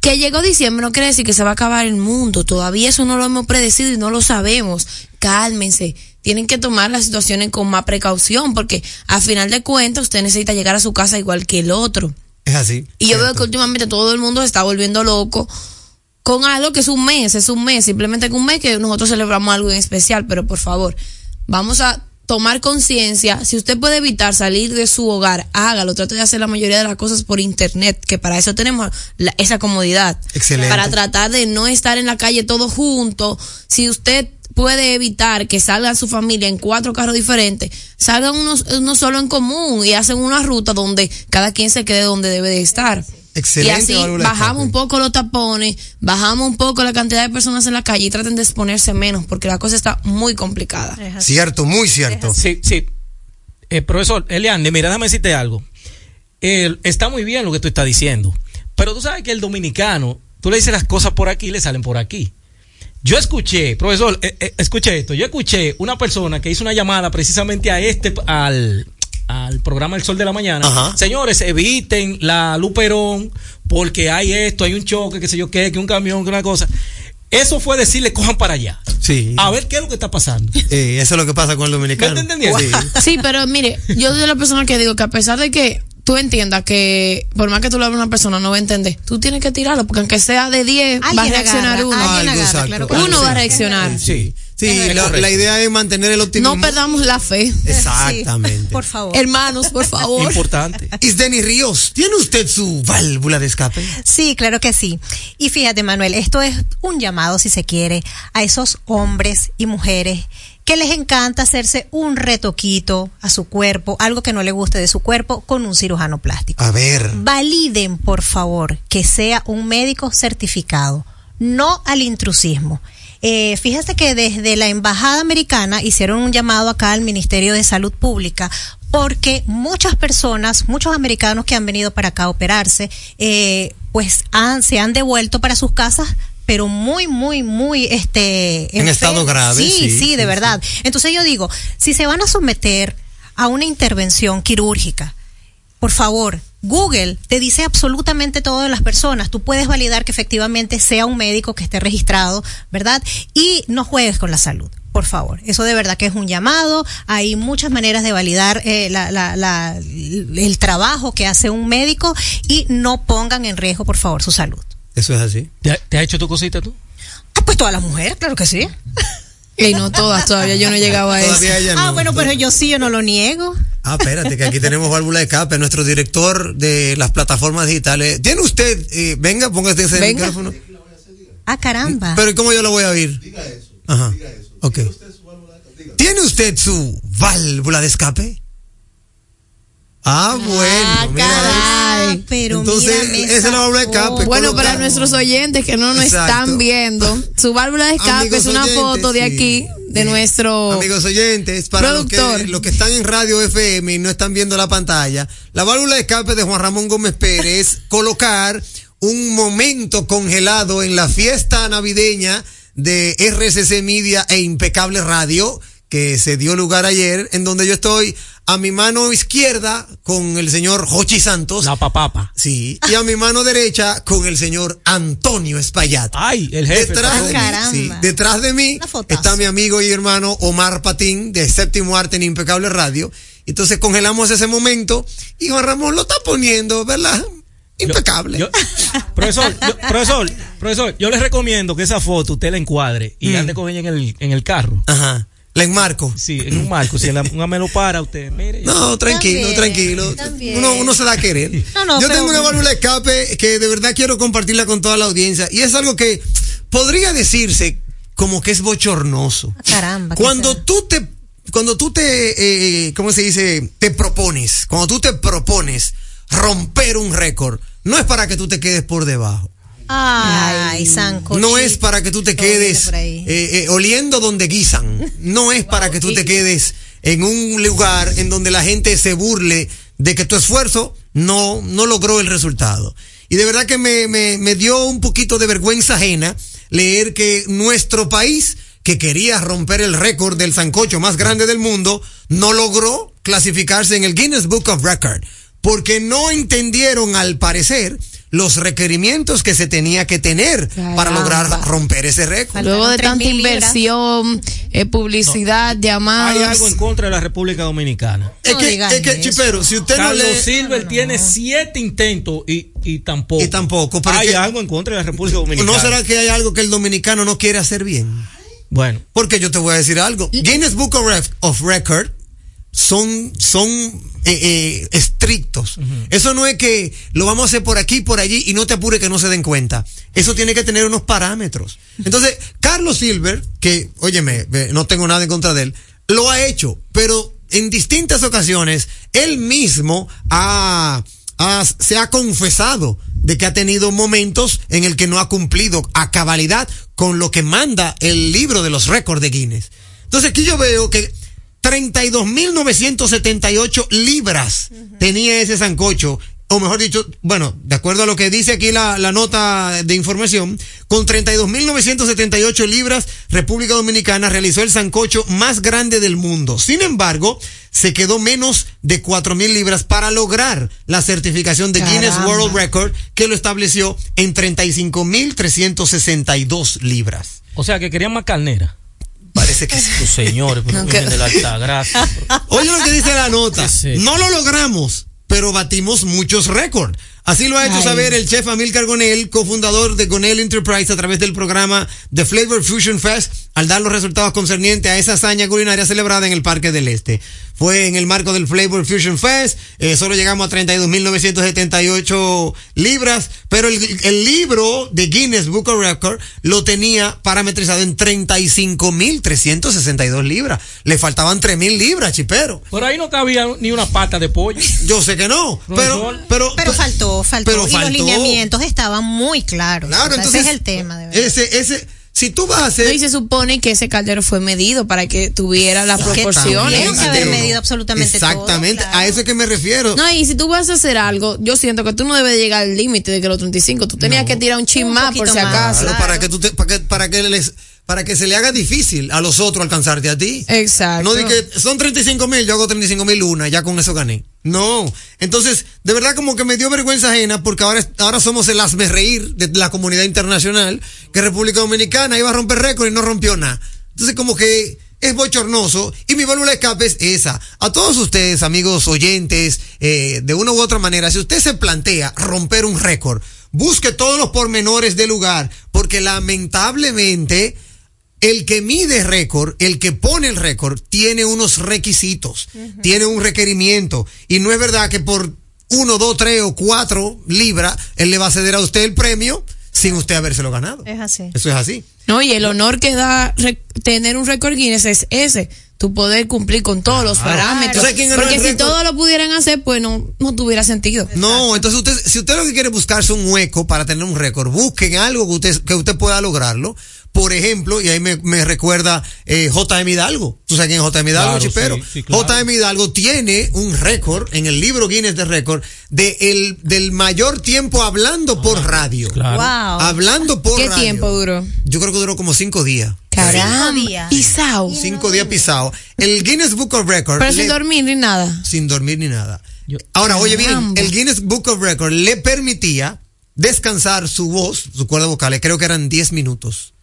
que llegó diciembre no quiere decir que se va a acabar el mundo, todavía eso no lo hemos predecido y no lo sabemos. Cálmense, tienen que tomar las situaciones con más precaución porque a final de cuentas usted necesita llegar a su casa igual que el otro. Es así. Y yo veo que últimamente todo el mundo se está volviendo loco con algo que es un mes, es un mes, simplemente que un mes que nosotros celebramos algo en especial, pero por favor, vamos a tomar conciencia, si usted puede evitar salir de su hogar, hágalo, trate de hacer la mayoría de las cosas por internet, que para eso tenemos la- esa comodidad. Excelente. Para tratar de no estar en la calle todos juntos, si usted puede evitar que salga su familia en cuatro carros diferentes, salgan unos, uno solo en común y hacen una ruta donde cada quien se quede donde debe de estar. Excelente Y así bajamos un poco los tapones, bajamos un poco la cantidad de personas en la calle y traten de exponerse menos porque la cosa está muy complicada. Cierto, muy cierto. Sí, sí. Eh, profesor Eliane, mira, déjame decirte algo. Está muy bien lo que tú estás diciendo, pero tú sabes que el dominicano, tú le dices las cosas por aquí y le salen por aquí. Yo escuché, profesor, eh, eh, escuché esto, yo escuché una persona que hizo una llamada precisamente a este, al, al programa El Sol de la Mañana. Ajá. Señores, eviten la Luperón porque hay esto, hay un choque, que sé yo qué, que un camión, que una cosa. Eso fue decirle, cojan para allá. Sí. A ver qué es lo que está pasando. Eh, eso es lo que pasa con el dominicano. ¿Me entendiendo? Sí. Sí, pero mire, yo soy la persona que digo que a pesar de que tú entiendas que por más que tú le hables a una persona no va a entender, tú tienes que tirarlo porque aunque sea de 10 va a reaccionar agarra, uno. Algo, exacto. claro Uno sí. va a reaccionar. Sí, sí, la, idea es mantener el optimismo. No perdamos la fe. Exactamente. Sí, por favor. Hermanos, por favor. Importante. Isdeni Ríos, ¿tiene usted su válvula de escape? Sí, claro que sí. Y fíjate, Manuel, esto es un llamado, si se quiere, a esos hombres y mujeres que les encanta hacerse un retoquito a su cuerpo, algo que no le guste de su cuerpo, con un cirujano plástico. A ver. Validen, por favor, que sea un médico certificado, no al intrusismo. Eh, fíjate que desde la Embajada Americana hicieron un llamado acá al Ministerio de Salud Pública porque muchas personas, muchos americanos que han venido para acá a operarse, eh, pues han, se han devuelto para sus casas pero muy, muy, muy, este... En estado grave, Sí, sí, sí, sí, de verdad. Entonces yo digo, si se van a someter a una intervención quirúrgica, por favor, Google te dice absolutamente todo de las personas. Tú puedes validar que efectivamente sea un médico que esté registrado, ¿verdad? Y no juegues con la salud. Por favor, eso de verdad que es un llamado. Hay muchas maneras de validar eh, la- la- la- el trabajo que hace un médico y no pongan en riesgo, por favor, su salud. Eso es así. ¿Te, te has hecho tu cosita tú? Ah, pues todas las mujeres, claro que sí. Y no todas, todavía yo no he llegado a eso. Todavía ella Ah, no. bueno, pero yo sí, yo no lo niego. Ah, espérate, que aquí tenemos válvula de escape, nuestro director de las plataformas digitales. ¿Tiene usted, eh, venga, póngase ese Venga. micrófono? Ah, caramba. Pero ¿cómo yo lo voy a oír? Diga eso. Ajá. Ok. ¿Tiene usted su válvula de escape? Ah, bueno, mira. Ah, pero Entonces, esa es la válvula de escape. Bueno, colocar- para nuestros oyentes que no nos Exacto. están viendo, su válvula de escape Amigos es una oyentes, foto de sí. aquí, de Sí. nuestro... Amigos oyentes, para los que, los que están en radio FM y no están viendo la pantalla, la válvula de escape de Juan Ramón Gómez Pérez es colocar un momento congelado en la fiesta navideña de RCC Media e Impecable Radio que se dio lugar ayer, en donde yo estoy a mi mano izquierda con el señor Jochi Santos. La papapa. Sí, y a mi mano derecha con el señor Antonio Espaillat. Ay, el jefe. Detrás de, Ah, mí, caramba. sí, detrás de mí está mi amigo y hermano Omar Patín de Séptimo Arte en Impecable Radio. Entonces congelamos ese momento y Juan Ramón lo está poniendo, ¿verdad? Impecable. Yo- profesor, yo- profesor, profesor, yo les recomiendo que esa foto usted la encuadre y Mm. ande con ella en el, en el carro. Ajá. La enmarco. Sí, en un marco. Si la, una me lo para, usted, mire. No, tranquilo, También, tranquilo. también. Uno, uno se da a querer. [LAUGHS] No, no, Yo tengo una válvula de escape que de verdad quiero compartirla con toda la audiencia. Y es algo que podría decirse como que es bochornoso. Caramba. ¿qué Cuando tú te, cuando tú te, eh, ¿cómo se dice? Te propones, cuando tú te propones romper un récord, no es para que tú te quedes por debajo. Ay, Sanco. No es para que tú te quedes eh, eh, oliendo donde guisan. No es para que tú te quedes en un lugar en donde la gente se burle de que tu esfuerzo no, no logró el resultado. Y de verdad que me, me, me dio un poquito de vergüenza ajena leer que nuestro país, que quería romper el récord del sancocho más grande del mundo, no logró clasificarse en el Guinness Book of Record. Porque no entendieron, al parecer, los requerimientos que se tenía que tener para lograr romper ese récord. Luego de tanta 3.000 libras. inversión, eh, publicidad, llamadas. Hay algo en contra de la República Dominicana. Es No que, es que. Chipero, si usted no Carlos lee... Silver tiene siete intentos y, y tampoco. Y tampoco, pero Hay es que- algo en contra de la República Dominicana. ¿No será que hay algo que el dominicano no quiere hacer bien? Bueno, Porque yo te voy a decir algo. Guinness Book of Record son, son eh, eh, estrictos. Eso no es que lo vamos a hacer por aquí, por allí y no te apure que no se den cuenta. Eso tiene que tener unos parámetros. Entonces, Carlos Silver, que, óyeme, ve, no tengo nada en contra de él, lo ha hecho, pero en distintas ocasiones, él mismo ha, ha- se ha confesado de que ha tenido momentos en el que no ha cumplido a cabalidad con lo que manda el libro de los récords de Guinness. Entonces aquí yo veo que 32.978 libras tenía ese sancocho. O mejor dicho, bueno, de acuerdo a lo que dice aquí la, la nota de información, con 32.978 libras, República Dominicana realizó el sancocho más grande del mundo. Sin embargo, se quedó menos de 4.000 libras para lograr la certificación de Guinness. World Record, que lo estableció en 35.362 libras. o sea que querían más carnera. Parece que sí. Virgen [LAUGHS] que- de la alta gracia. [LAUGHS] Oye lo que dice la nota. Sí. No lo logramos, pero batimos muchos récords. Así lo ha hecho Ay. saber el chef Amilcar Gonel, cofundador de Gonel Enterprise a través del programa The Flavor Fusion Fest, al dar los resultados concernientes a esa hazaña culinaria celebrada en el Parque del Este. Fue en el marco del Flavor Fusion Fest, eh, solo llegamos a 32.978 libras, pero el, el libro de Guinness Book of Record lo tenía parametrizado en 35.362 libras. Le faltaban 3.000 libras, chipero. Por ahí no cabía ni una pata de pollo. Yo sé que no, pero, pero, Pero faltó, faltó. Pero y faltó. los lineamientos estaban muy claros. Claro, O sea, entonces. ese es el tema, de verdad. Ese, ese, si tú vas a hacer. No, y se supone que ese caldero fue medido para que tuviera las proporciones. que haber medido absolutamente todo, Exactamente, claro. a eso es que me refiero. No, y si tú vas a hacer algo, yo siento que tú no debes de llegar al límite de que los 35, tú tenías que tirar un chin más por si acaso. Claro, claro. para que tú te- para que, para que les, para que se le haga difícil a los otros alcanzarte a ti. Exacto. No di que son 35 mil, yo hago 35 mil una, ya con eso gané. No. Entonces, de verdad como que me dio vergüenza ajena porque ahora, ahora somos el asme reír de la comunidad internacional que República Dominicana iba a romper récord y no rompió nada. Entonces como que es bochornoso y mi válvula de escape es esa. A todos ustedes, amigos oyentes, eh, de una u otra manera, si usted se plantea romper un récord, busque todos los pormenores del lugar porque lamentablemente el que mide récord, el que pone el récord, tiene unos requisitos, tiene un requerimiento. Y no es verdad que por uno, dos, tres o cuatro libras, él le va a ceder a usted el premio sin usted habérselo ganado. Es así. Eso es así. No, y el honor que da tener un récord Guinness es ese, tu poder cumplir con todos los parámetros. ¿Tú sabes quién ganó Porque si todos lo pudieran hacer, pues no, no tuviera sentido. No, entonces usted, si usted lo que quiere es buscarse un hueco para tener un récord, busquen algo que usted, que usted pueda lograrlo. Por ejemplo, y ahí me, me recuerda eh, J.M. Hidalgo. ¿Tú sabes quién es J.M. Hidalgo, Claro, chipero? sí, sí, claro. J.M. Hidalgo tiene un récord en el libro Guinness de récord de el, del mayor tiempo hablando por radio. Claro. Wow. Hablando por ¿Qué radio. tiempo duró? Yo creo que duró como cinco días. Caramba. Cinco días. Pisao. Cinco días pisado. El Guinness Book of Records. Pero sin dormir ni nada. sin dormir ni nada. Yo- Ahora, oye bien, el Guinness Book of Records le permitía descansar su voz, su cuerda vocal, creo que eran 10 minutos.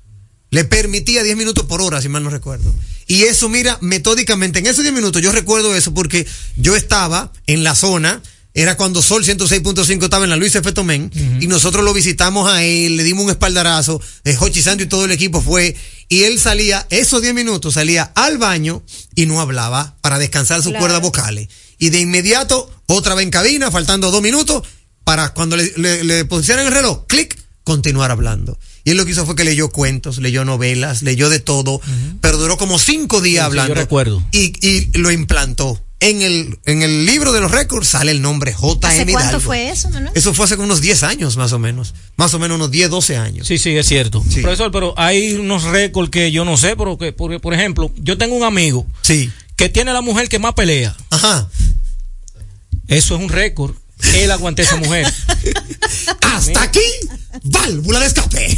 Le permitía 10 minutos por hora, si mal no recuerdo. Y eso, mira, metódicamente, en esos 10 minutos yo recuerdo eso porque yo estaba en la zona, era cuando Sol 106.5 estaba en la Luis F. Tomén, y nosotros lo visitamos a él, le dimos un espaldarazo, eh, Hochi Santo y todo el equipo fue, y él salía, esos 10 minutos, salía al baño y no hablaba para descansar sus Claro. cuerdas vocales. Y de inmediato, otra vez en cabina, faltando dos minutos, para cuando le, le, le pusieran el reloj, clic, continuar hablando. Y él lo que hizo fue que leyó cuentos, leyó novelas, leyó de todo, pero duró como cinco días Sí, sí, hablando. yo recuerdo. Y, y lo implantó. En el, en el libro de los récords sale el nombre J.M. ¿Hace cuánto Hidalgo. fue eso, Manuel? Eso fue hace como unos 10 años más o menos. Más o menos unos 10, 12 años. Sí, sí, es cierto. Sí. Profesor, pero hay unos récords que yo no sé, pero que, por, por ejemplo, yo tengo un amigo Sí. que tiene la mujer que más pelea. Ajá. Eso es un récord. Él aguanta a esa mujer. [LAUGHS] Hasta aquí, válvula de escape.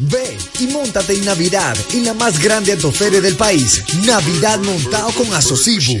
Ve y montate en Navidad en la más grande autoferia del país, Navidad montado con Asocibu,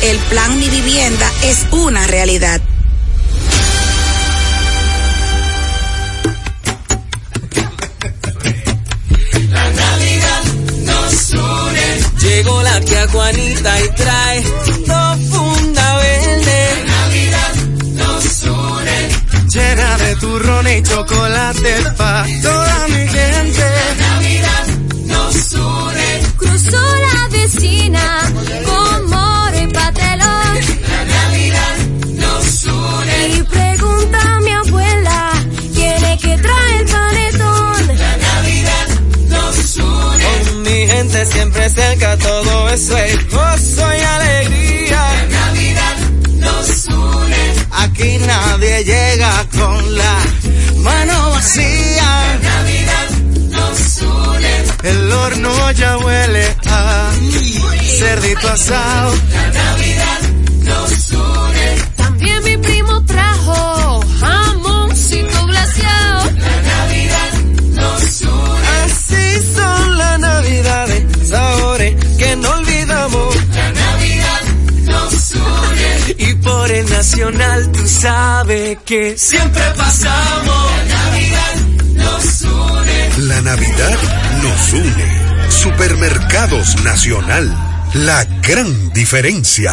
El plan Mi Vivienda es una realidad. La Navidad nos une. Llegó la tía Juanita y trae dos funda verde. La Navidad nos une. Llena de turrón y chocolate pa' toda mi gente. Con moro y. La Navidad nos une. Y pregunta a mi abuela quién que trae el panetón. La Navidad nos une. Con mi gente siempre cerca, todo eso es gozo y alegría. La Navidad nos une. Aquí nadie llega con la mano vacía. La Navidad. El horno ya huele a cerdito asado. La Navidad nos une. También mi primo trajo jamoncito glaseado. La Navidad nos une. Así son las navidades, sabores que no olvidamos. La Navidad nos une. Y por el nacional tú sabes que siempre pasamos. La Navidad La Navidad nos une. Supermercados Nacional. La gran diferencia.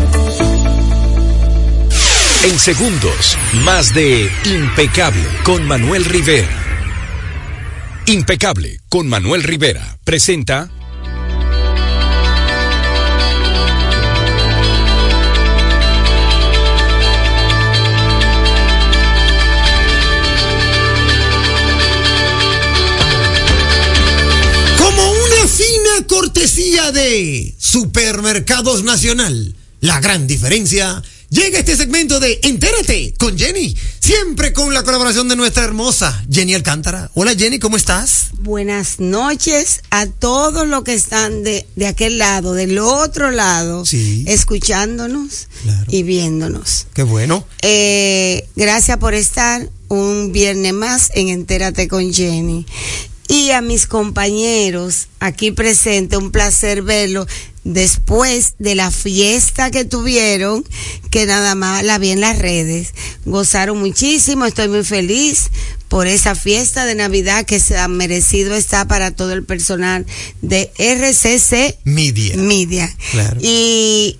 En segundos, más de Impecable con Manuel Rivera. Impecable con Manuel Rivera presenta Como una fina cortesía de Supermercados Nacional. La gran diferencia. Llega este segmento de Entérate con Jenny. Siempre con la colaboración de nuestra hermosa Jenny Alcántara. Hola Jenny, ¿cómo estás? Buenas noches a todos los que están de, de aquel lado, del otro lado, Sí. escuchándonos y viéndonos. Qué bueno. Eh, gracias por estar un viernes más en Entérate con Jenny. Y a mis compañeros aquí presentes, un placer verlos después de la fiesta que tuvieron, que nada más la vi en las redes. Gozaron muchísimo, estoy muy feliz por esa fiesta de Navidad que se ha merecido está para todo el personal de RCC Media. Media. Claro. Y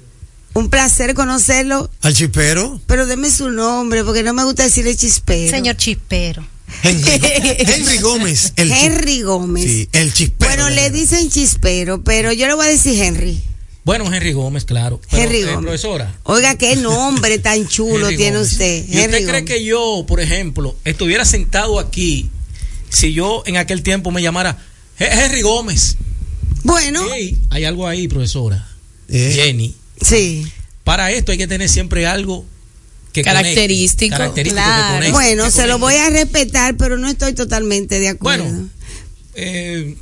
un placer conocerlo, Al chipero. pero deme su nombre porque no me gusta decirle chispero. Señor Chispero. Henry, [LAUGHS] Henry Gómez. El Henry Gómez. Sí, el chispero. Bueno, le dicen chispero, pero yo le voy a decir Henry. Bueno, Henry Gómez, claro. Pero, Henry eh, Gómez. profesora. Oiga, qué [LAUGHS] nombre tan chulo Henry tiene Gómez. usted. ¿Y usted cree Gómez. que yo, por ejemplo, estuviera sentado aquí si yo en aquel tiempo me llamara "He- Henry Gómez? Bueno. hay algo ahí, profesora. Eh. Jenny. Sí. Para esto hay que tener siempre algo que conecte, Característico. característico que Claro. conecte, Bueno, que se lo voy a respetar, pero no estoy totalmente de acuerdo. Bueno, Eh,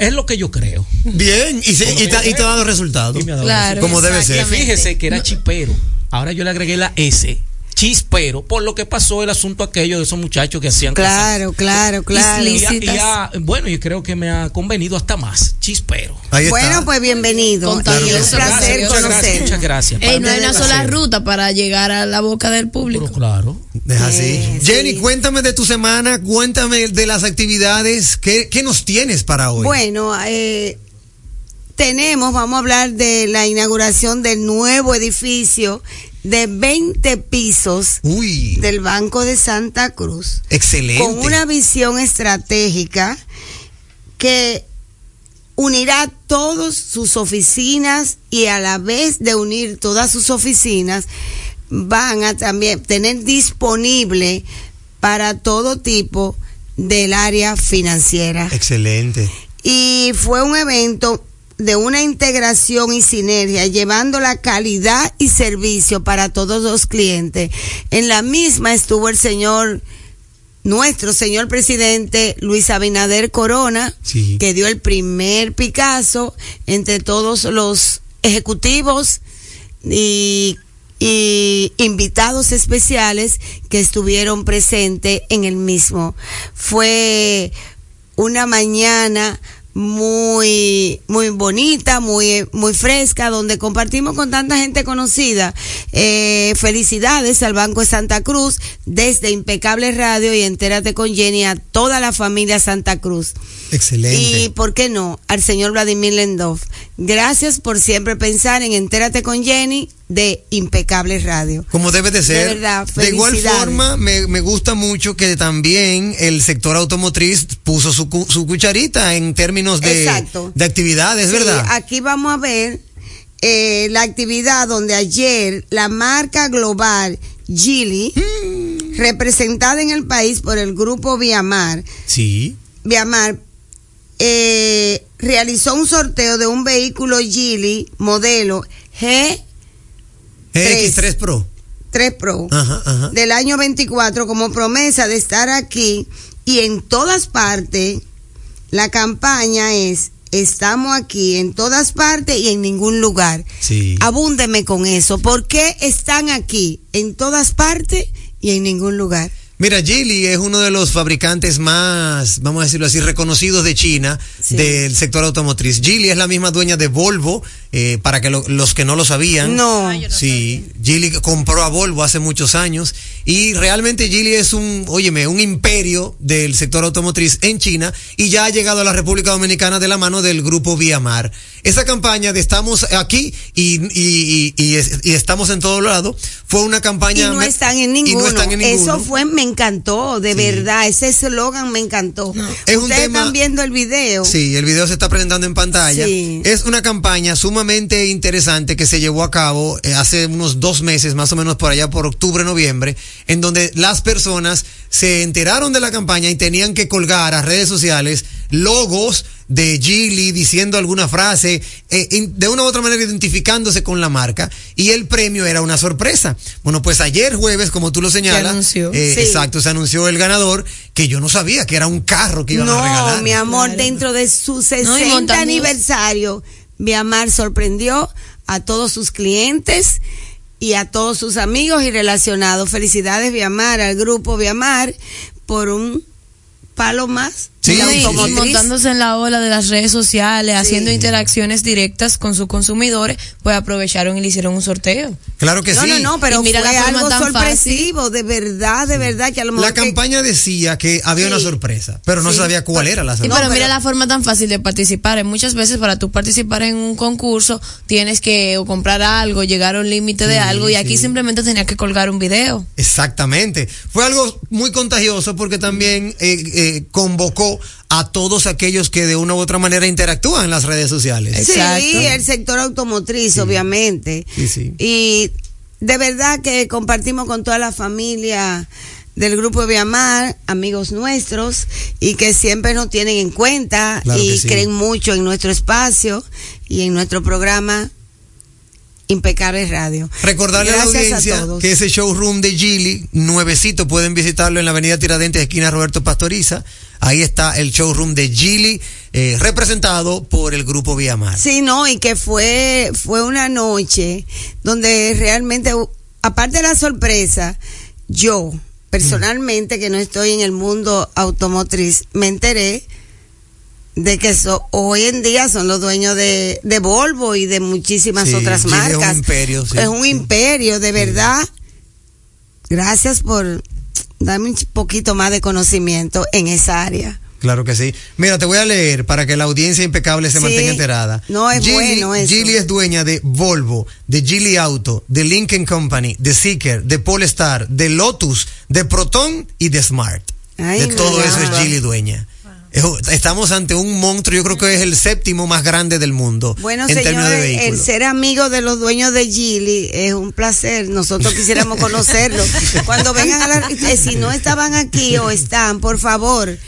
es lo que yo creo. Bien, y, se- y te, y te ha dado resultado. Y me ha dado Claro, Como debe ser. Fíjese que era chipero. Ahora yo le agregué la S. Chispero. Por lo que pasó el asunto aquello de esos muchachos que hacían Claro, claro, claro. Y, y ha- bueno, yo creo que me ha convenido hasta más. Chispero. Ahí está. Bueno, pues bienvenido. Contagioso. Es un placer Muchas gracias, conocer. muchas gracias. Ey, no hay una sola ruta para llegar a la boca del público. Pero claro. Deja así. Eh, Jenny, sí. cuéntame de tu semana, cuéntame de las actividades. ¿Qué, qué nos tienes para hoy? Bueno, eh, tenemos, vamos a hablar de la inauguración del nuevo edificio de 20 pisos Uy, del Banco de Santa Cruz. excelente. con una visión estratégica que unirá todas sus oficinas y a la vez de unir todas sus oficinas van a también tener disponible para todo tipo del área financiera. Excelente. Y fue un evento de una integración y sinergia, llevando la calidad y servicio para todos los clientes. En la misma estuvo el señor, nuestro señor presidente Luis Abinader Corona, Sí. que dio el primer Picasso entre todos los ejecutivos y, y invitados especiales que estuvieron presentes en el mismo. Fue una mañana muy muy bonita, muy muy fresca, donde compartimos con tanta gente conocida. Eh, felicidades al Banco de Santa Cruz desde Impecable Radio y entérate con Jenny a toda la familia Santa Cruz. Excelente. Y por qué no, al señor Vladimir Lendov. Gracias por siempre pensar en Entérate con Jenny de Impecable Radio. Como debe de ser. De verdad, De igual forma, me, me gusta mucho que también el sector automotriz puso su, su cucharita en términos de, Exacto. de actividades, Sí, ¿verdad? aquí vamos a ver eh, la actividad donde ayer la marca global Geely, Mm. representada en el país por el grupo Viamar, Sí. Viamar eh, realizó un sorteo de un vehículo Geely modelo G3 X3 Pro. Pro Ajá, ajá. del año 24 como promesa de estar aquí y en todas partes la campaña es estamos aquí en todas partes y en ningún lugar. Sí. Abúndeme con eso. ¿Por qué están aquí en todas partes y en ningún lugar? Mira, Geely es uno de los fabricantes más, vamos a decirlo así, reconocidos de China del sector automotriz. Geely es la misma dueña de Volvo, eh, para que lo- los que no lo sabían. No. Sí, Geely compró a Volvo hace muchos años y realmente Geely es un, óyeme, un imperio del sector automotriz en China y ya ha llegado a la República Dominicana de la mano del grupo Viamar. Esa campaña de estamos aquí y, y, y- y es- y estamos en todo lado fue una Y campaña... no me- están en y ninguno. no están en ninguno. Eso fue, me encantó, de verdad. Ese eslogan me encantó. Es un Ustedes tema- están viendo el video. Sí, el video se está presentando en pantalla. Sí. Es una campaña sumamente interesante que se llevó a cabo eh, hace unos dos meses, más o menos por allá por octubre, noviembre, en donde las personas se enteraron de la campaña y tenían que colgar a redes sociales logos de Geely diciendo alguna frase, eh, in- de una u otra manera identificándose con la marca, y el premio era una sorpresa. Bueno, pues ayer jueves, como tú lo señalas, anunció. eh, Sí. exacto, se anunció el ganador, que yo no sabía que era un carro que iban a regalar. No, mi amor, dentro de su 60 montando- aniversario, Viamar sorprendió a todos sus clientes y a todos sus amigos y relacionados. Felicidades, Viamar, al grupo Viamar, por un palo más. Sí, No, montándose en la ola de las redes sociales, Sí. haciendo interacciones directas con sus consumidores, pues aprovecharon y le hicieron un sorteo. Claro que no, sí. no, no, pero mira fue la forma algo tan sorpresivo, de verdad, de verdad, que a lo mejor La que- campaña decía que había Sí. una sorpresa, pero no Sí. sabía cuál era la Sí, sorpresa. pero, mira la forma tan fácil de participar. Muchas veces para tú participar en un concurso tienes que o comprar algo, llegar a un límite de algo y aquí simplemente tenías que colgar un video. Exactamente. Fue algo muy contagioso porque también eh, eh, convocó a todos aquellos que de una u otra manera interactúan en las redes sociales. Sí, el sector automotriz, obviamente. Sí, sí. Y de verdad que compartimos con toda la familia del grupo de Viamar, amigos nuestros, y que siempre nos tienen en cuenta Claro y creen mucho en nuestro espacio y en nuestro programa Impecable Radio. Recordarle a la audiencia todos. que ese showroom de Gili, nuevecito, pueden visitarlo en la avenida Tiradentes, esquina Roberto Pastoriza. Ahí está el showroom de Gili, eh, representado por el grupo Viamar. Sí, no, y que fue, fue una noche donde realmente, aparte de la sorpresa, yo, personalmente, que no estoy en el mundo automotriz, me enteré de que so- hoy en día son los dueños de, de Volvo y de muchísimas Sí, otras Geely es un marcas. imperio, sí. Es un imperio, de verdad. Gracias por darme un poquito más de conocimiento en esa área. Claro que sí. Mira, te voy a leer para que la audiencia impecable se Sí. mantenga enterada. No, es Geely- bueno eso. Geely es dueña de Volvo, de Geely Auto, de Lincoln Company, de Seeker, de Polestar, de Lotus, de Proton y de Smart. Ay, de todo eso es. Geely dueña. Es- Estamos ante un monstruo, yo creo que es el séptimo más grande del mundo. Bueno, en términos de señores, el ser amigo de los dueños de Gili es un placer. Nosotros quisiéramos conocerlos. [LAUGHS] Cuando vengan a la... eh, si no estaban aquí o están, por favor,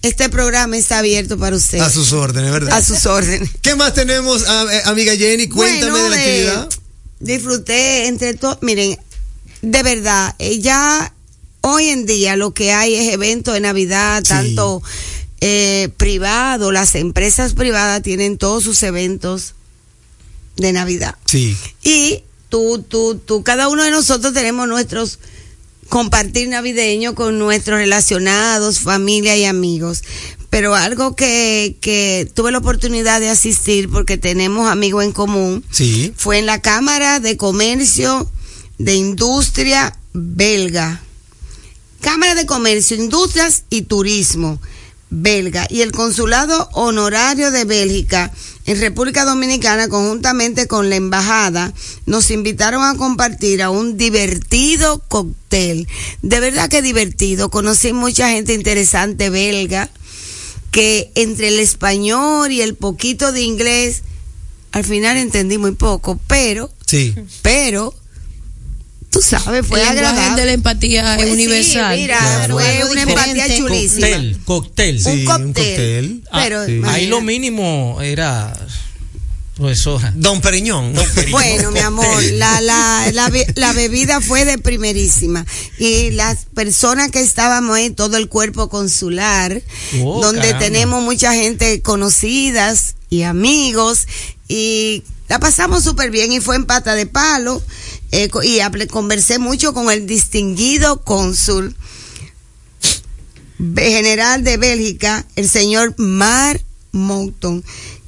este programa está abierto para ustedes. A sus órdenes, ¿verdad? A sus órdenes. [LAUGHS] ¿Qué más tenemos, eh, amiga Jenny? Cuéntame Bueno, de la eh, actividad. disfruté entre todos. Miren, de verdad, ya hoy en día lo que hay es eventos de Navidad, tanto eh, privado, las empresas privadas tienen todos sus eventos de Navidad. Sí. Y tú, tú, tú, cada uno de nosotros tenemos nuestros compartir navideño con nuestros relacionados, familia y amigos. Pero algo que, que tuve la oportunidad de asistir porque tenemos amigos en común Sí. fue en la Cámara de Comercio de Industria Belga. Cámara de Comercio, Industrias y Turismo belga y el Consulado Honorario de Bélgica en República Dominicana conjuntamente con la embajada nos invitaron a compartir a un divertido cóctel. De verdad que divertido. Conocí mucha gente interesante belga que entre el español y el poquito de inglés al final entendí muy poco, pero Sí. pero tú sabes, fue agradable. de la empatía Pues es sí, universal. mira, Claro. fue una diferente. empatía chulísima. Cóctel, cóctel. Sí, Un cóctel, un cóctel. Ah, pero sí. ahí lo mínimo era profesora. Don Periñón. Bueno, mi amor, la, la, la, be- la bebida fue de primerísima. Y las personas que estábamos ahí, todo el cuerpo consular, Oh, donde caramba. tenemos mucha gente conocidas y amigos, y la pasamos súper bien y fue en pata de palo. Eh, y conversé mucho con el distinguido cónsul general de Bélgica, el señor Mar Monton.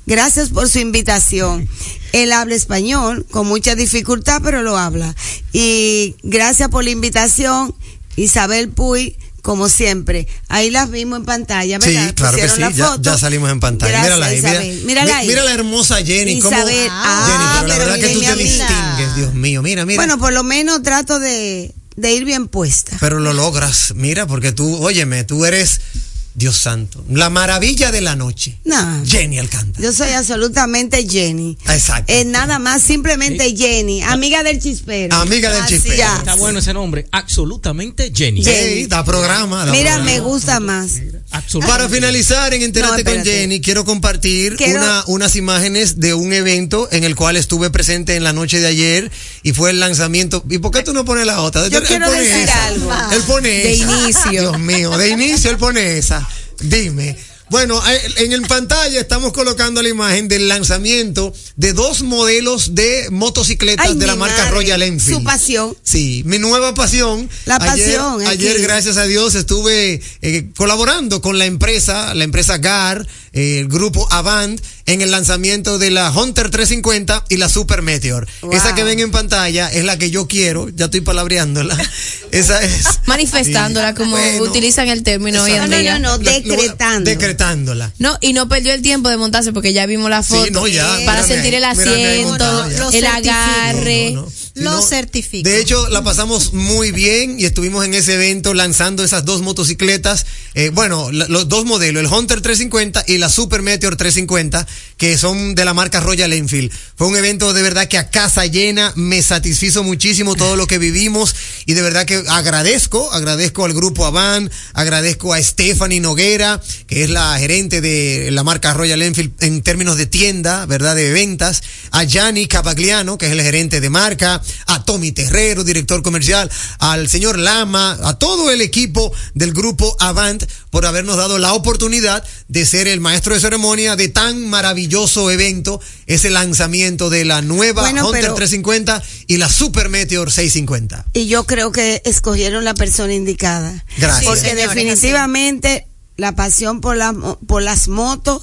Gracias por su invitación. Él habla español con mucha dificultad, pero lo habla. Y gracias por la invitación, Isabel Puy, como siempre. Ahí las vimos en pantalla, ¿verdad? Sí, claro que sí, ya, ya salimos en pantalla. Mírala ahí, mira. Mírala ahí. mira la hermosa Jenny. cómo- Isabel, ah, Jenny, pero la pero verdad que tú te amiga. distingues, Dios mío, mira, mira. Bueno, por lo menos trato de, de ir bien puesta. pero lo logras, mira, porque tú, óyeme, tú eres, Dios santo, la maravilla de la noche. No. Jenny Alcántara. Yo soy absolutamente Jenny. Exacto. Es nada más, simplemente Jenny, amiga del chispero. Amiga del Así chispero. ya. Está bueno ese nombre. Absolutamente Jenny. Sí, da programa. da Mira, programa. me gusta más. Para finalizar en Entérate No, con. Jenny, quiero compartir Quiero- una- unas imágenes de un evento en el cual estuve presente en la noche de ayer y fue el lanzamiento. ¿Y por qué tú no pones la otra? Yo Él quiero pone decir esa. algo. Él pone De esa. inicio. Dios mío, de inicio él pone esa. Dime. Bueno, eh, en el pantalla estamos colocando la imagen del lanzamiento de dos modelos de motocicletas Ay, de la marca madre, Royal Enfield. Su pasión. Sí, mi nueva pasión. La pasión. Ayer, gracias a Dios, estuve eh, colaborando con la empresa, la empresa GAR, eh, el grupo Avant, en el lanzamiento de la Hunter 350 y la Super Meteor. Wow. Esa que ven en pantalla es la que yo quiero, ya estoy palabreándola. [LAUGHS] Esa es. [LAUGHS] Manifestándola como Bueno, utilizan el término hoy en No, no, día. no, no, lo- decretando. Decretándola. No, y no perdió el tiempo de montarse porque ya vimos la foto. Sí, no, ya, para mírame sentir el mírame asiento, el agarre. No, no, no. Lo certifico. De hecho, la pasamos muy bien y estuvimos en ese evento lanzando esas dos motocicletas. eh, bueno, la- los dos modelos, el Hunter 350 y la Super Meteor 350, que son de la marca Royal Enfield. Fue un evento de verdad que a casa llena me satisfizo muchísimo todo lo que vivimos y de verdad que agradezco, agradezco al grupo Avan, agradezco a Stephanie Noguera, que es la gerente de la marca Royal Enfield en términos de tienda, ¿verdad? De ventas, a Gianni Cavagliano, que es el gerente de marca, a Tommy Terrero, director comercial, al señor Lama, a todo el equipo del grupo Avant por habernos dado la oportunidad de ser el maestro de ceremonia de tan maravilloso evento, ese lanzamiento de la nueva Bueno, Hunter pero- 350 y la Super Meteor 650. Y yo creo que escogieron la persona indicada. Gracias. Porque Sí, señores, definitivamente la pasión por, la, por las motos,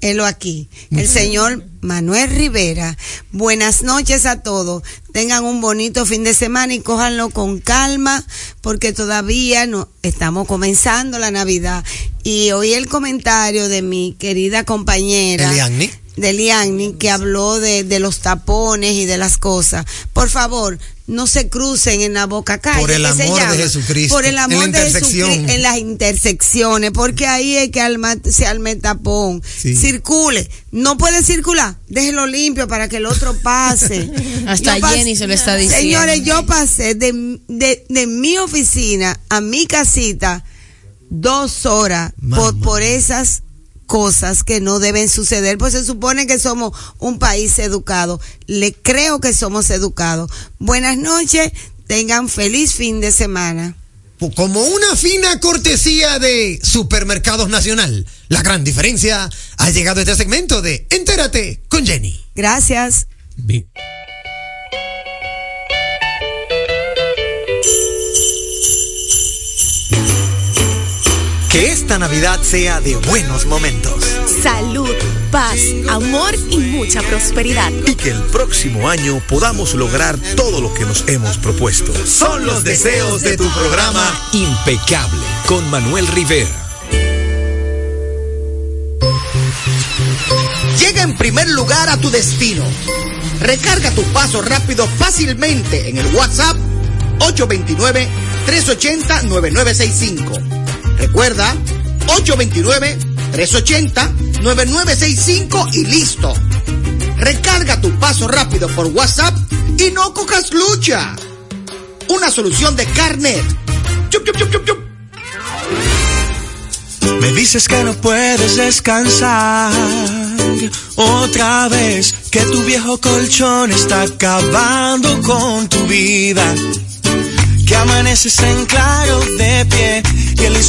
helo aquí. El señor Manuel Rivera. Buenas noches a todos. Tengan un bonito fin de semana y cójanlo con calma porque todavía no estamos comenzando la Navidad. Y oí el comentario de mi querida compañera. De Liani que habló de, de los tapones y de las cosas. Por favor, no se crucen en la boca calle. Por el ¿qué se amor de llama? Jesucristo, Por el en la amor de intersección. Jesucristo. En las intersecciones, porque ahí es que alma, se alma el tapón. Sí. Circule. No puede circular. Déjelo limpio para que el otro pase. [LAUGHS] Hasta Yo pas- Jenny se lo está diciendo. Señores, yo pasé de, de, de mi oficina a mi casita dos horas por, por esas cosas que no deben suceder, pues se supone que somos un país educado. Le creo que somos educados. Buenas noches, tengan feliz fin de semana. Como una fina cortesía de Supermercados Nacional. La gran diferencia ha llegado este segmento de Entérate con Jenny. Gracias. Que esta Navidad sea de buenos momentos. Salud, paz, amor y mucha prosperidad. Y que el próximo año podamos lograr todo lo que nos hemos propuesto. Son los deseos de tu programa Impecable con Manuel Rivera. Llega en primer lugar a tu destino. Recarga tu paso rápido fácilmente en el WhatsApp 829-380-9965. Recuerda, 829-380-9965 y listo. Recarga tu paso rápido por WhatsApp y no cojas lucha. Una solución de Carnet. Me dices que no puedes descansar otra vez, que tu viejo colchón está acabando con tu vida, que amaneces en claro de pie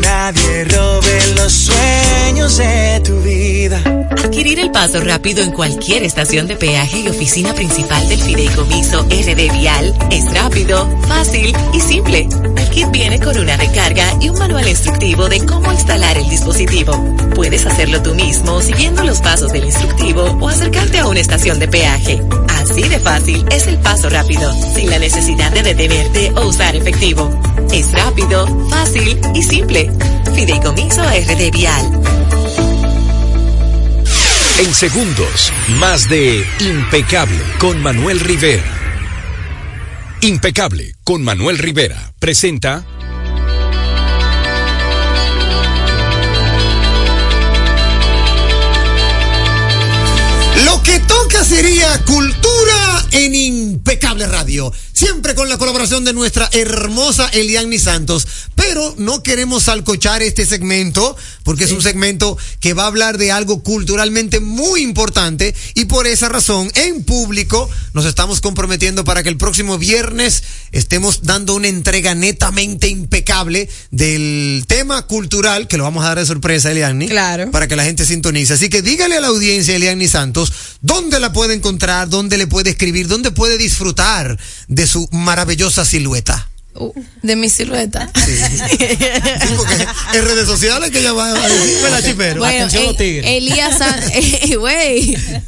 nadie robe los sueños de tu vida. Adquirir el paso rápido en cualquier estación de peaje y oficina principal del Fideicomiso RD Vial es rápido, fácil y simple. El kit viene con una recarga y un manual instructivo de cómo instalar el dispositivo. Puedes hacerlo tú mismo siguiendo los pasos del instructivo o acercarte a una estación de peaje. Así de fácil es el paso rápido, sin la necesidad de detenerte o usar efectivo. Es rápido, fácil y simple. Fideicomiso RD Vial. En segundos, más de Impecable con Manuel Rivera. Impecable con Manuel Rivera presenta Lo que toca sería cultura en impecable radio. Siempre con la colaboración de nuestra hermosa Eliani Santos. Pero no queremos salcochar este segmento porque es un segmento que va a hablar de algo culturalmente muy importante y por esa razón en público nos estamos comprometiendo para que el próximo viernes estemos dando una entrega netamente impecable del tema cultural que lo vamos a dar de sorpresa, Eliani. Claro. Para que la gente sintonice. Así que dígale a la audiencia, Eliani Santos, dónde la puede encontrar, dónde le puede escribir, dónde puede disfrutar de su maravillosa silueta. Uh, de mi silueta. [LAUGHS] En redes sociales que ella va a. Bueno, en, Elías San- [LAUGHS] [LAUGHS] eh,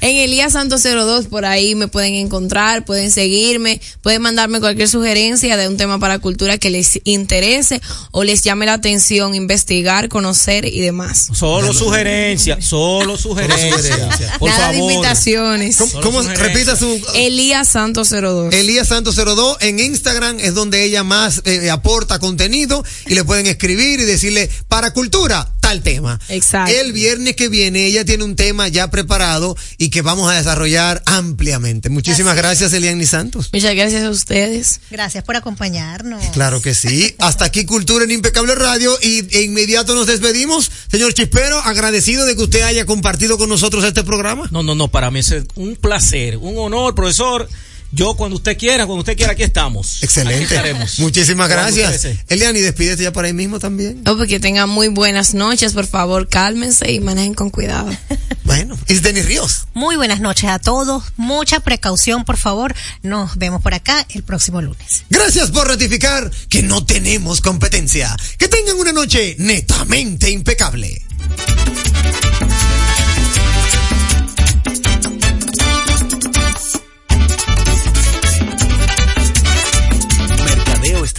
en Elías Santos 02 por ahí me pueden encontrar, pueden seguirme, pueden mandarme cualquier sugerencia de un tema para cultura que les interese o les llame la atención, investigar, conocer y demás. Solo sugerencias, solo sugerencias. Por Nada de favor. invitaciones. ¿Cómo, cómo- repita su Elías Santos 02. Elías Santos 02 en Instagram es donde ella más eh, aporta contenido y le pueden escribir y decirle para cultura tal tema. Exacto. El viernes que viene ella tiene un tema ya preparado y que vamos a desarrollar ampliamente. Muchísimas gracias, Eliani Santos. Muchas gracias a ustedes. Gracias por acompañarnos. Claro que sí. Hasta aquí Cultura en Impecable Radio y de inmediato nos despedimos. Señor Chispero, agradecido de que usted haya compartido con nosotros este programa. No, no, no, para mí es un placer, un honor, profesor. Yo cuando usted quiera, cuando usted quiera, aquí estamos. Aquí Excelente. estaremos. Muchísimas gracias. Eliani, despídete ya por ahí mismo también. Oh, porque tengan muy buenas noches, por favor, cálmense y manejen con cuidado. [LAUGHS] Bueno, y Denis Ríos. Muy buenas noches a todos. Mucha precaución, por favor. Nos vemos por acá el próximo lunes. Gracias por ratificar que no tenemos competencia. Que tengan una noche netamente impecable.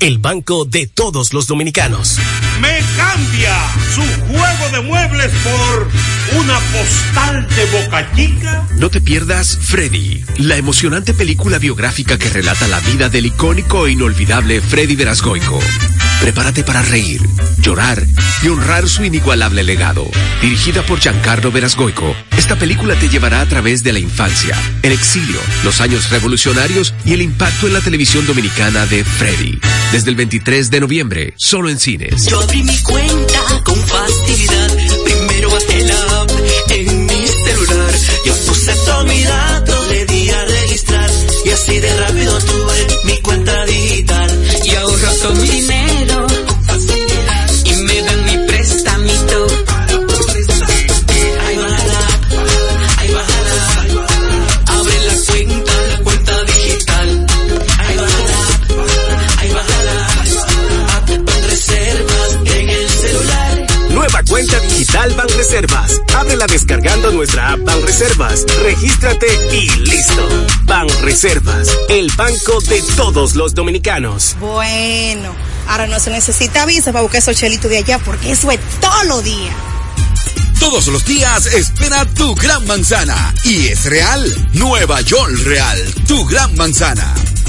el banco de todos los dominicanos. Me cambia su juego de muebles por una postal de Boca Chica. No te pierdas Freddy, la emocionante película biográfica que relata la vida del icónico e inolvidable Freddy Verasgoico. Prepárate para reír, llorar y honrar su inigualable legado. Dirigida por Giancarlo Verasgoico, esta película te llevará a través de la infancia, el exilio, los años revolucionarios y el impacto en la televisión dominicana de Freddy. Desde el 23 de noviembre, solo en cines. Yo abrí mi cuenta con facilidad. Primero bajé la app en mi celular. Yo puse todo mi dato, le di a registrar. Y así de rápido tuve mi cuenta digital. Y ahorro todo mi dinero. Digital Banreservas. Ábrela descargando nuestra app Banreservas. Regístrate y listo. Banreservas, el banco de todos los dominicanos. Bueno, ahora no se necesita visa para buscar esos chelitos de allá porque eso es todo lo día. Todos los días espera tu gran manzana. Y es real. Nueva York Real. Tu gran manzana.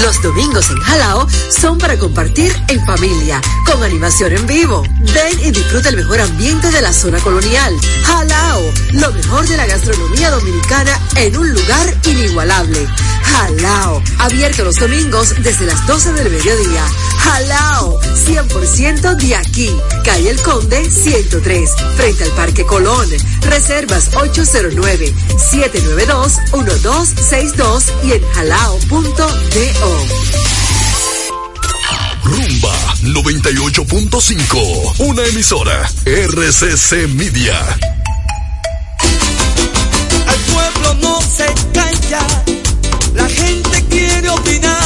Los domingos en Jalao son para compartir en familia, con animación en vivo. Ven y disfruta el mejor ambiente de la zona colonial. Jalao, lo mejor de la gastronomía dominicana en un lugar inigualable. Jalao, abierto los domingos desde las 12 del mediodía. Jalao, 100% de aquí. Calle El Conde 103, frente al Parque Colón. Reservas 809-792-1262 y en jalao.do. Rumba 98.5. Una emisora. RCC Media. Al pueblo no se calla, la gente quiere opinar.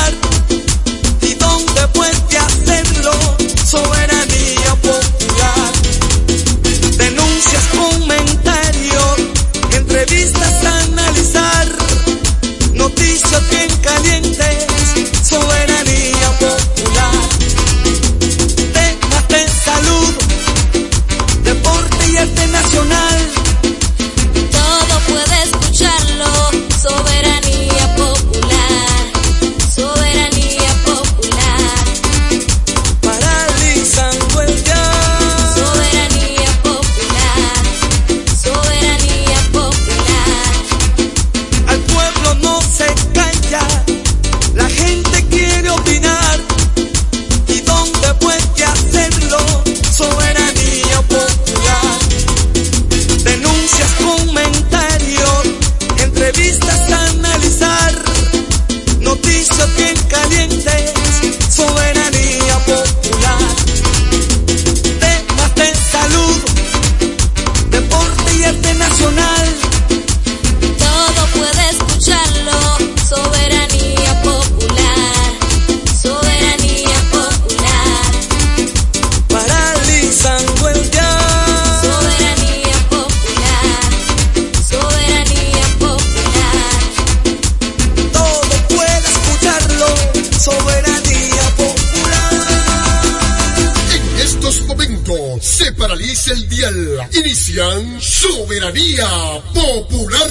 Inician Soberanía Popular.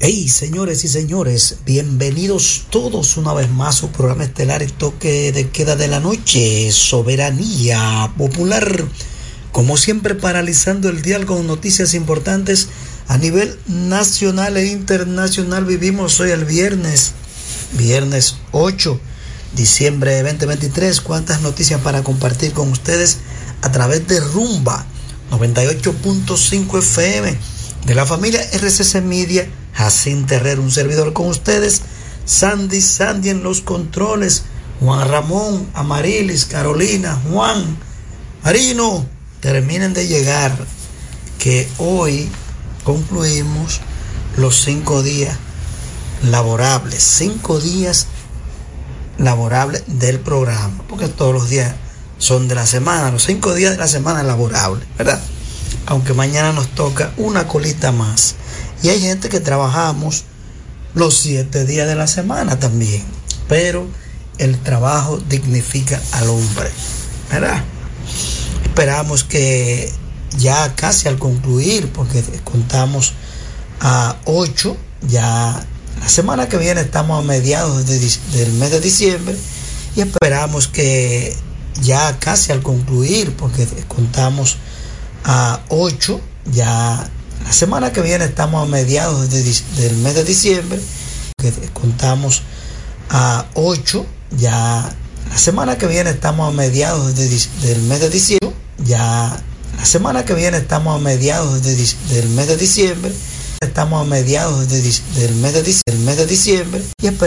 Hey, señores y señores, bienvenidos todos una vez más a su programa estelar y toque de queda de la noche, Soberanía Popular. Como siempre, paralizando el diálogo con noticias importantes a nivel nacional e internacional. Vivimos hoy el viernes, viernes 8 diciembre de 2023. ¿Cuántas noticias para compartir con ustedes a través de Rumba 98.5 FM de la familia RCC Media? Jacín Terrero, un servidor con ustedes. Sandy, Sandy en los controles. Juan Ramón, Amarilis, Carolina, Juan, Marino, terminen de llegar. Que hoy concluimos los cinco días laborables. Cinco días laborables del programa. Porque todos los días son de la semana. Los cinco días de la semana laborables, ¿verdad? Aunque mañana nos toca una colita más. Y hay gente que trabajamos los siete días de la semana también. Pero el trabajo dignifica al hombre. ¿Verdad? Esperamos que ya casi al concluir, porque contamos a ocho, ya la semana que viene estamos a mediados de, del mes de diciembre y esperamos que ya casi al concluir, porque contamos a ocho, ya la semana que viene estamos a mediados de, del mes de diciembre, que contamos a 8, ya la semana que viene estamos a mediados de, del mes de diciembre, ya la semana que viene estamos a mediados de, del mes de diciembre, estamos a mediados de, del de, mes de diciembre y esperamos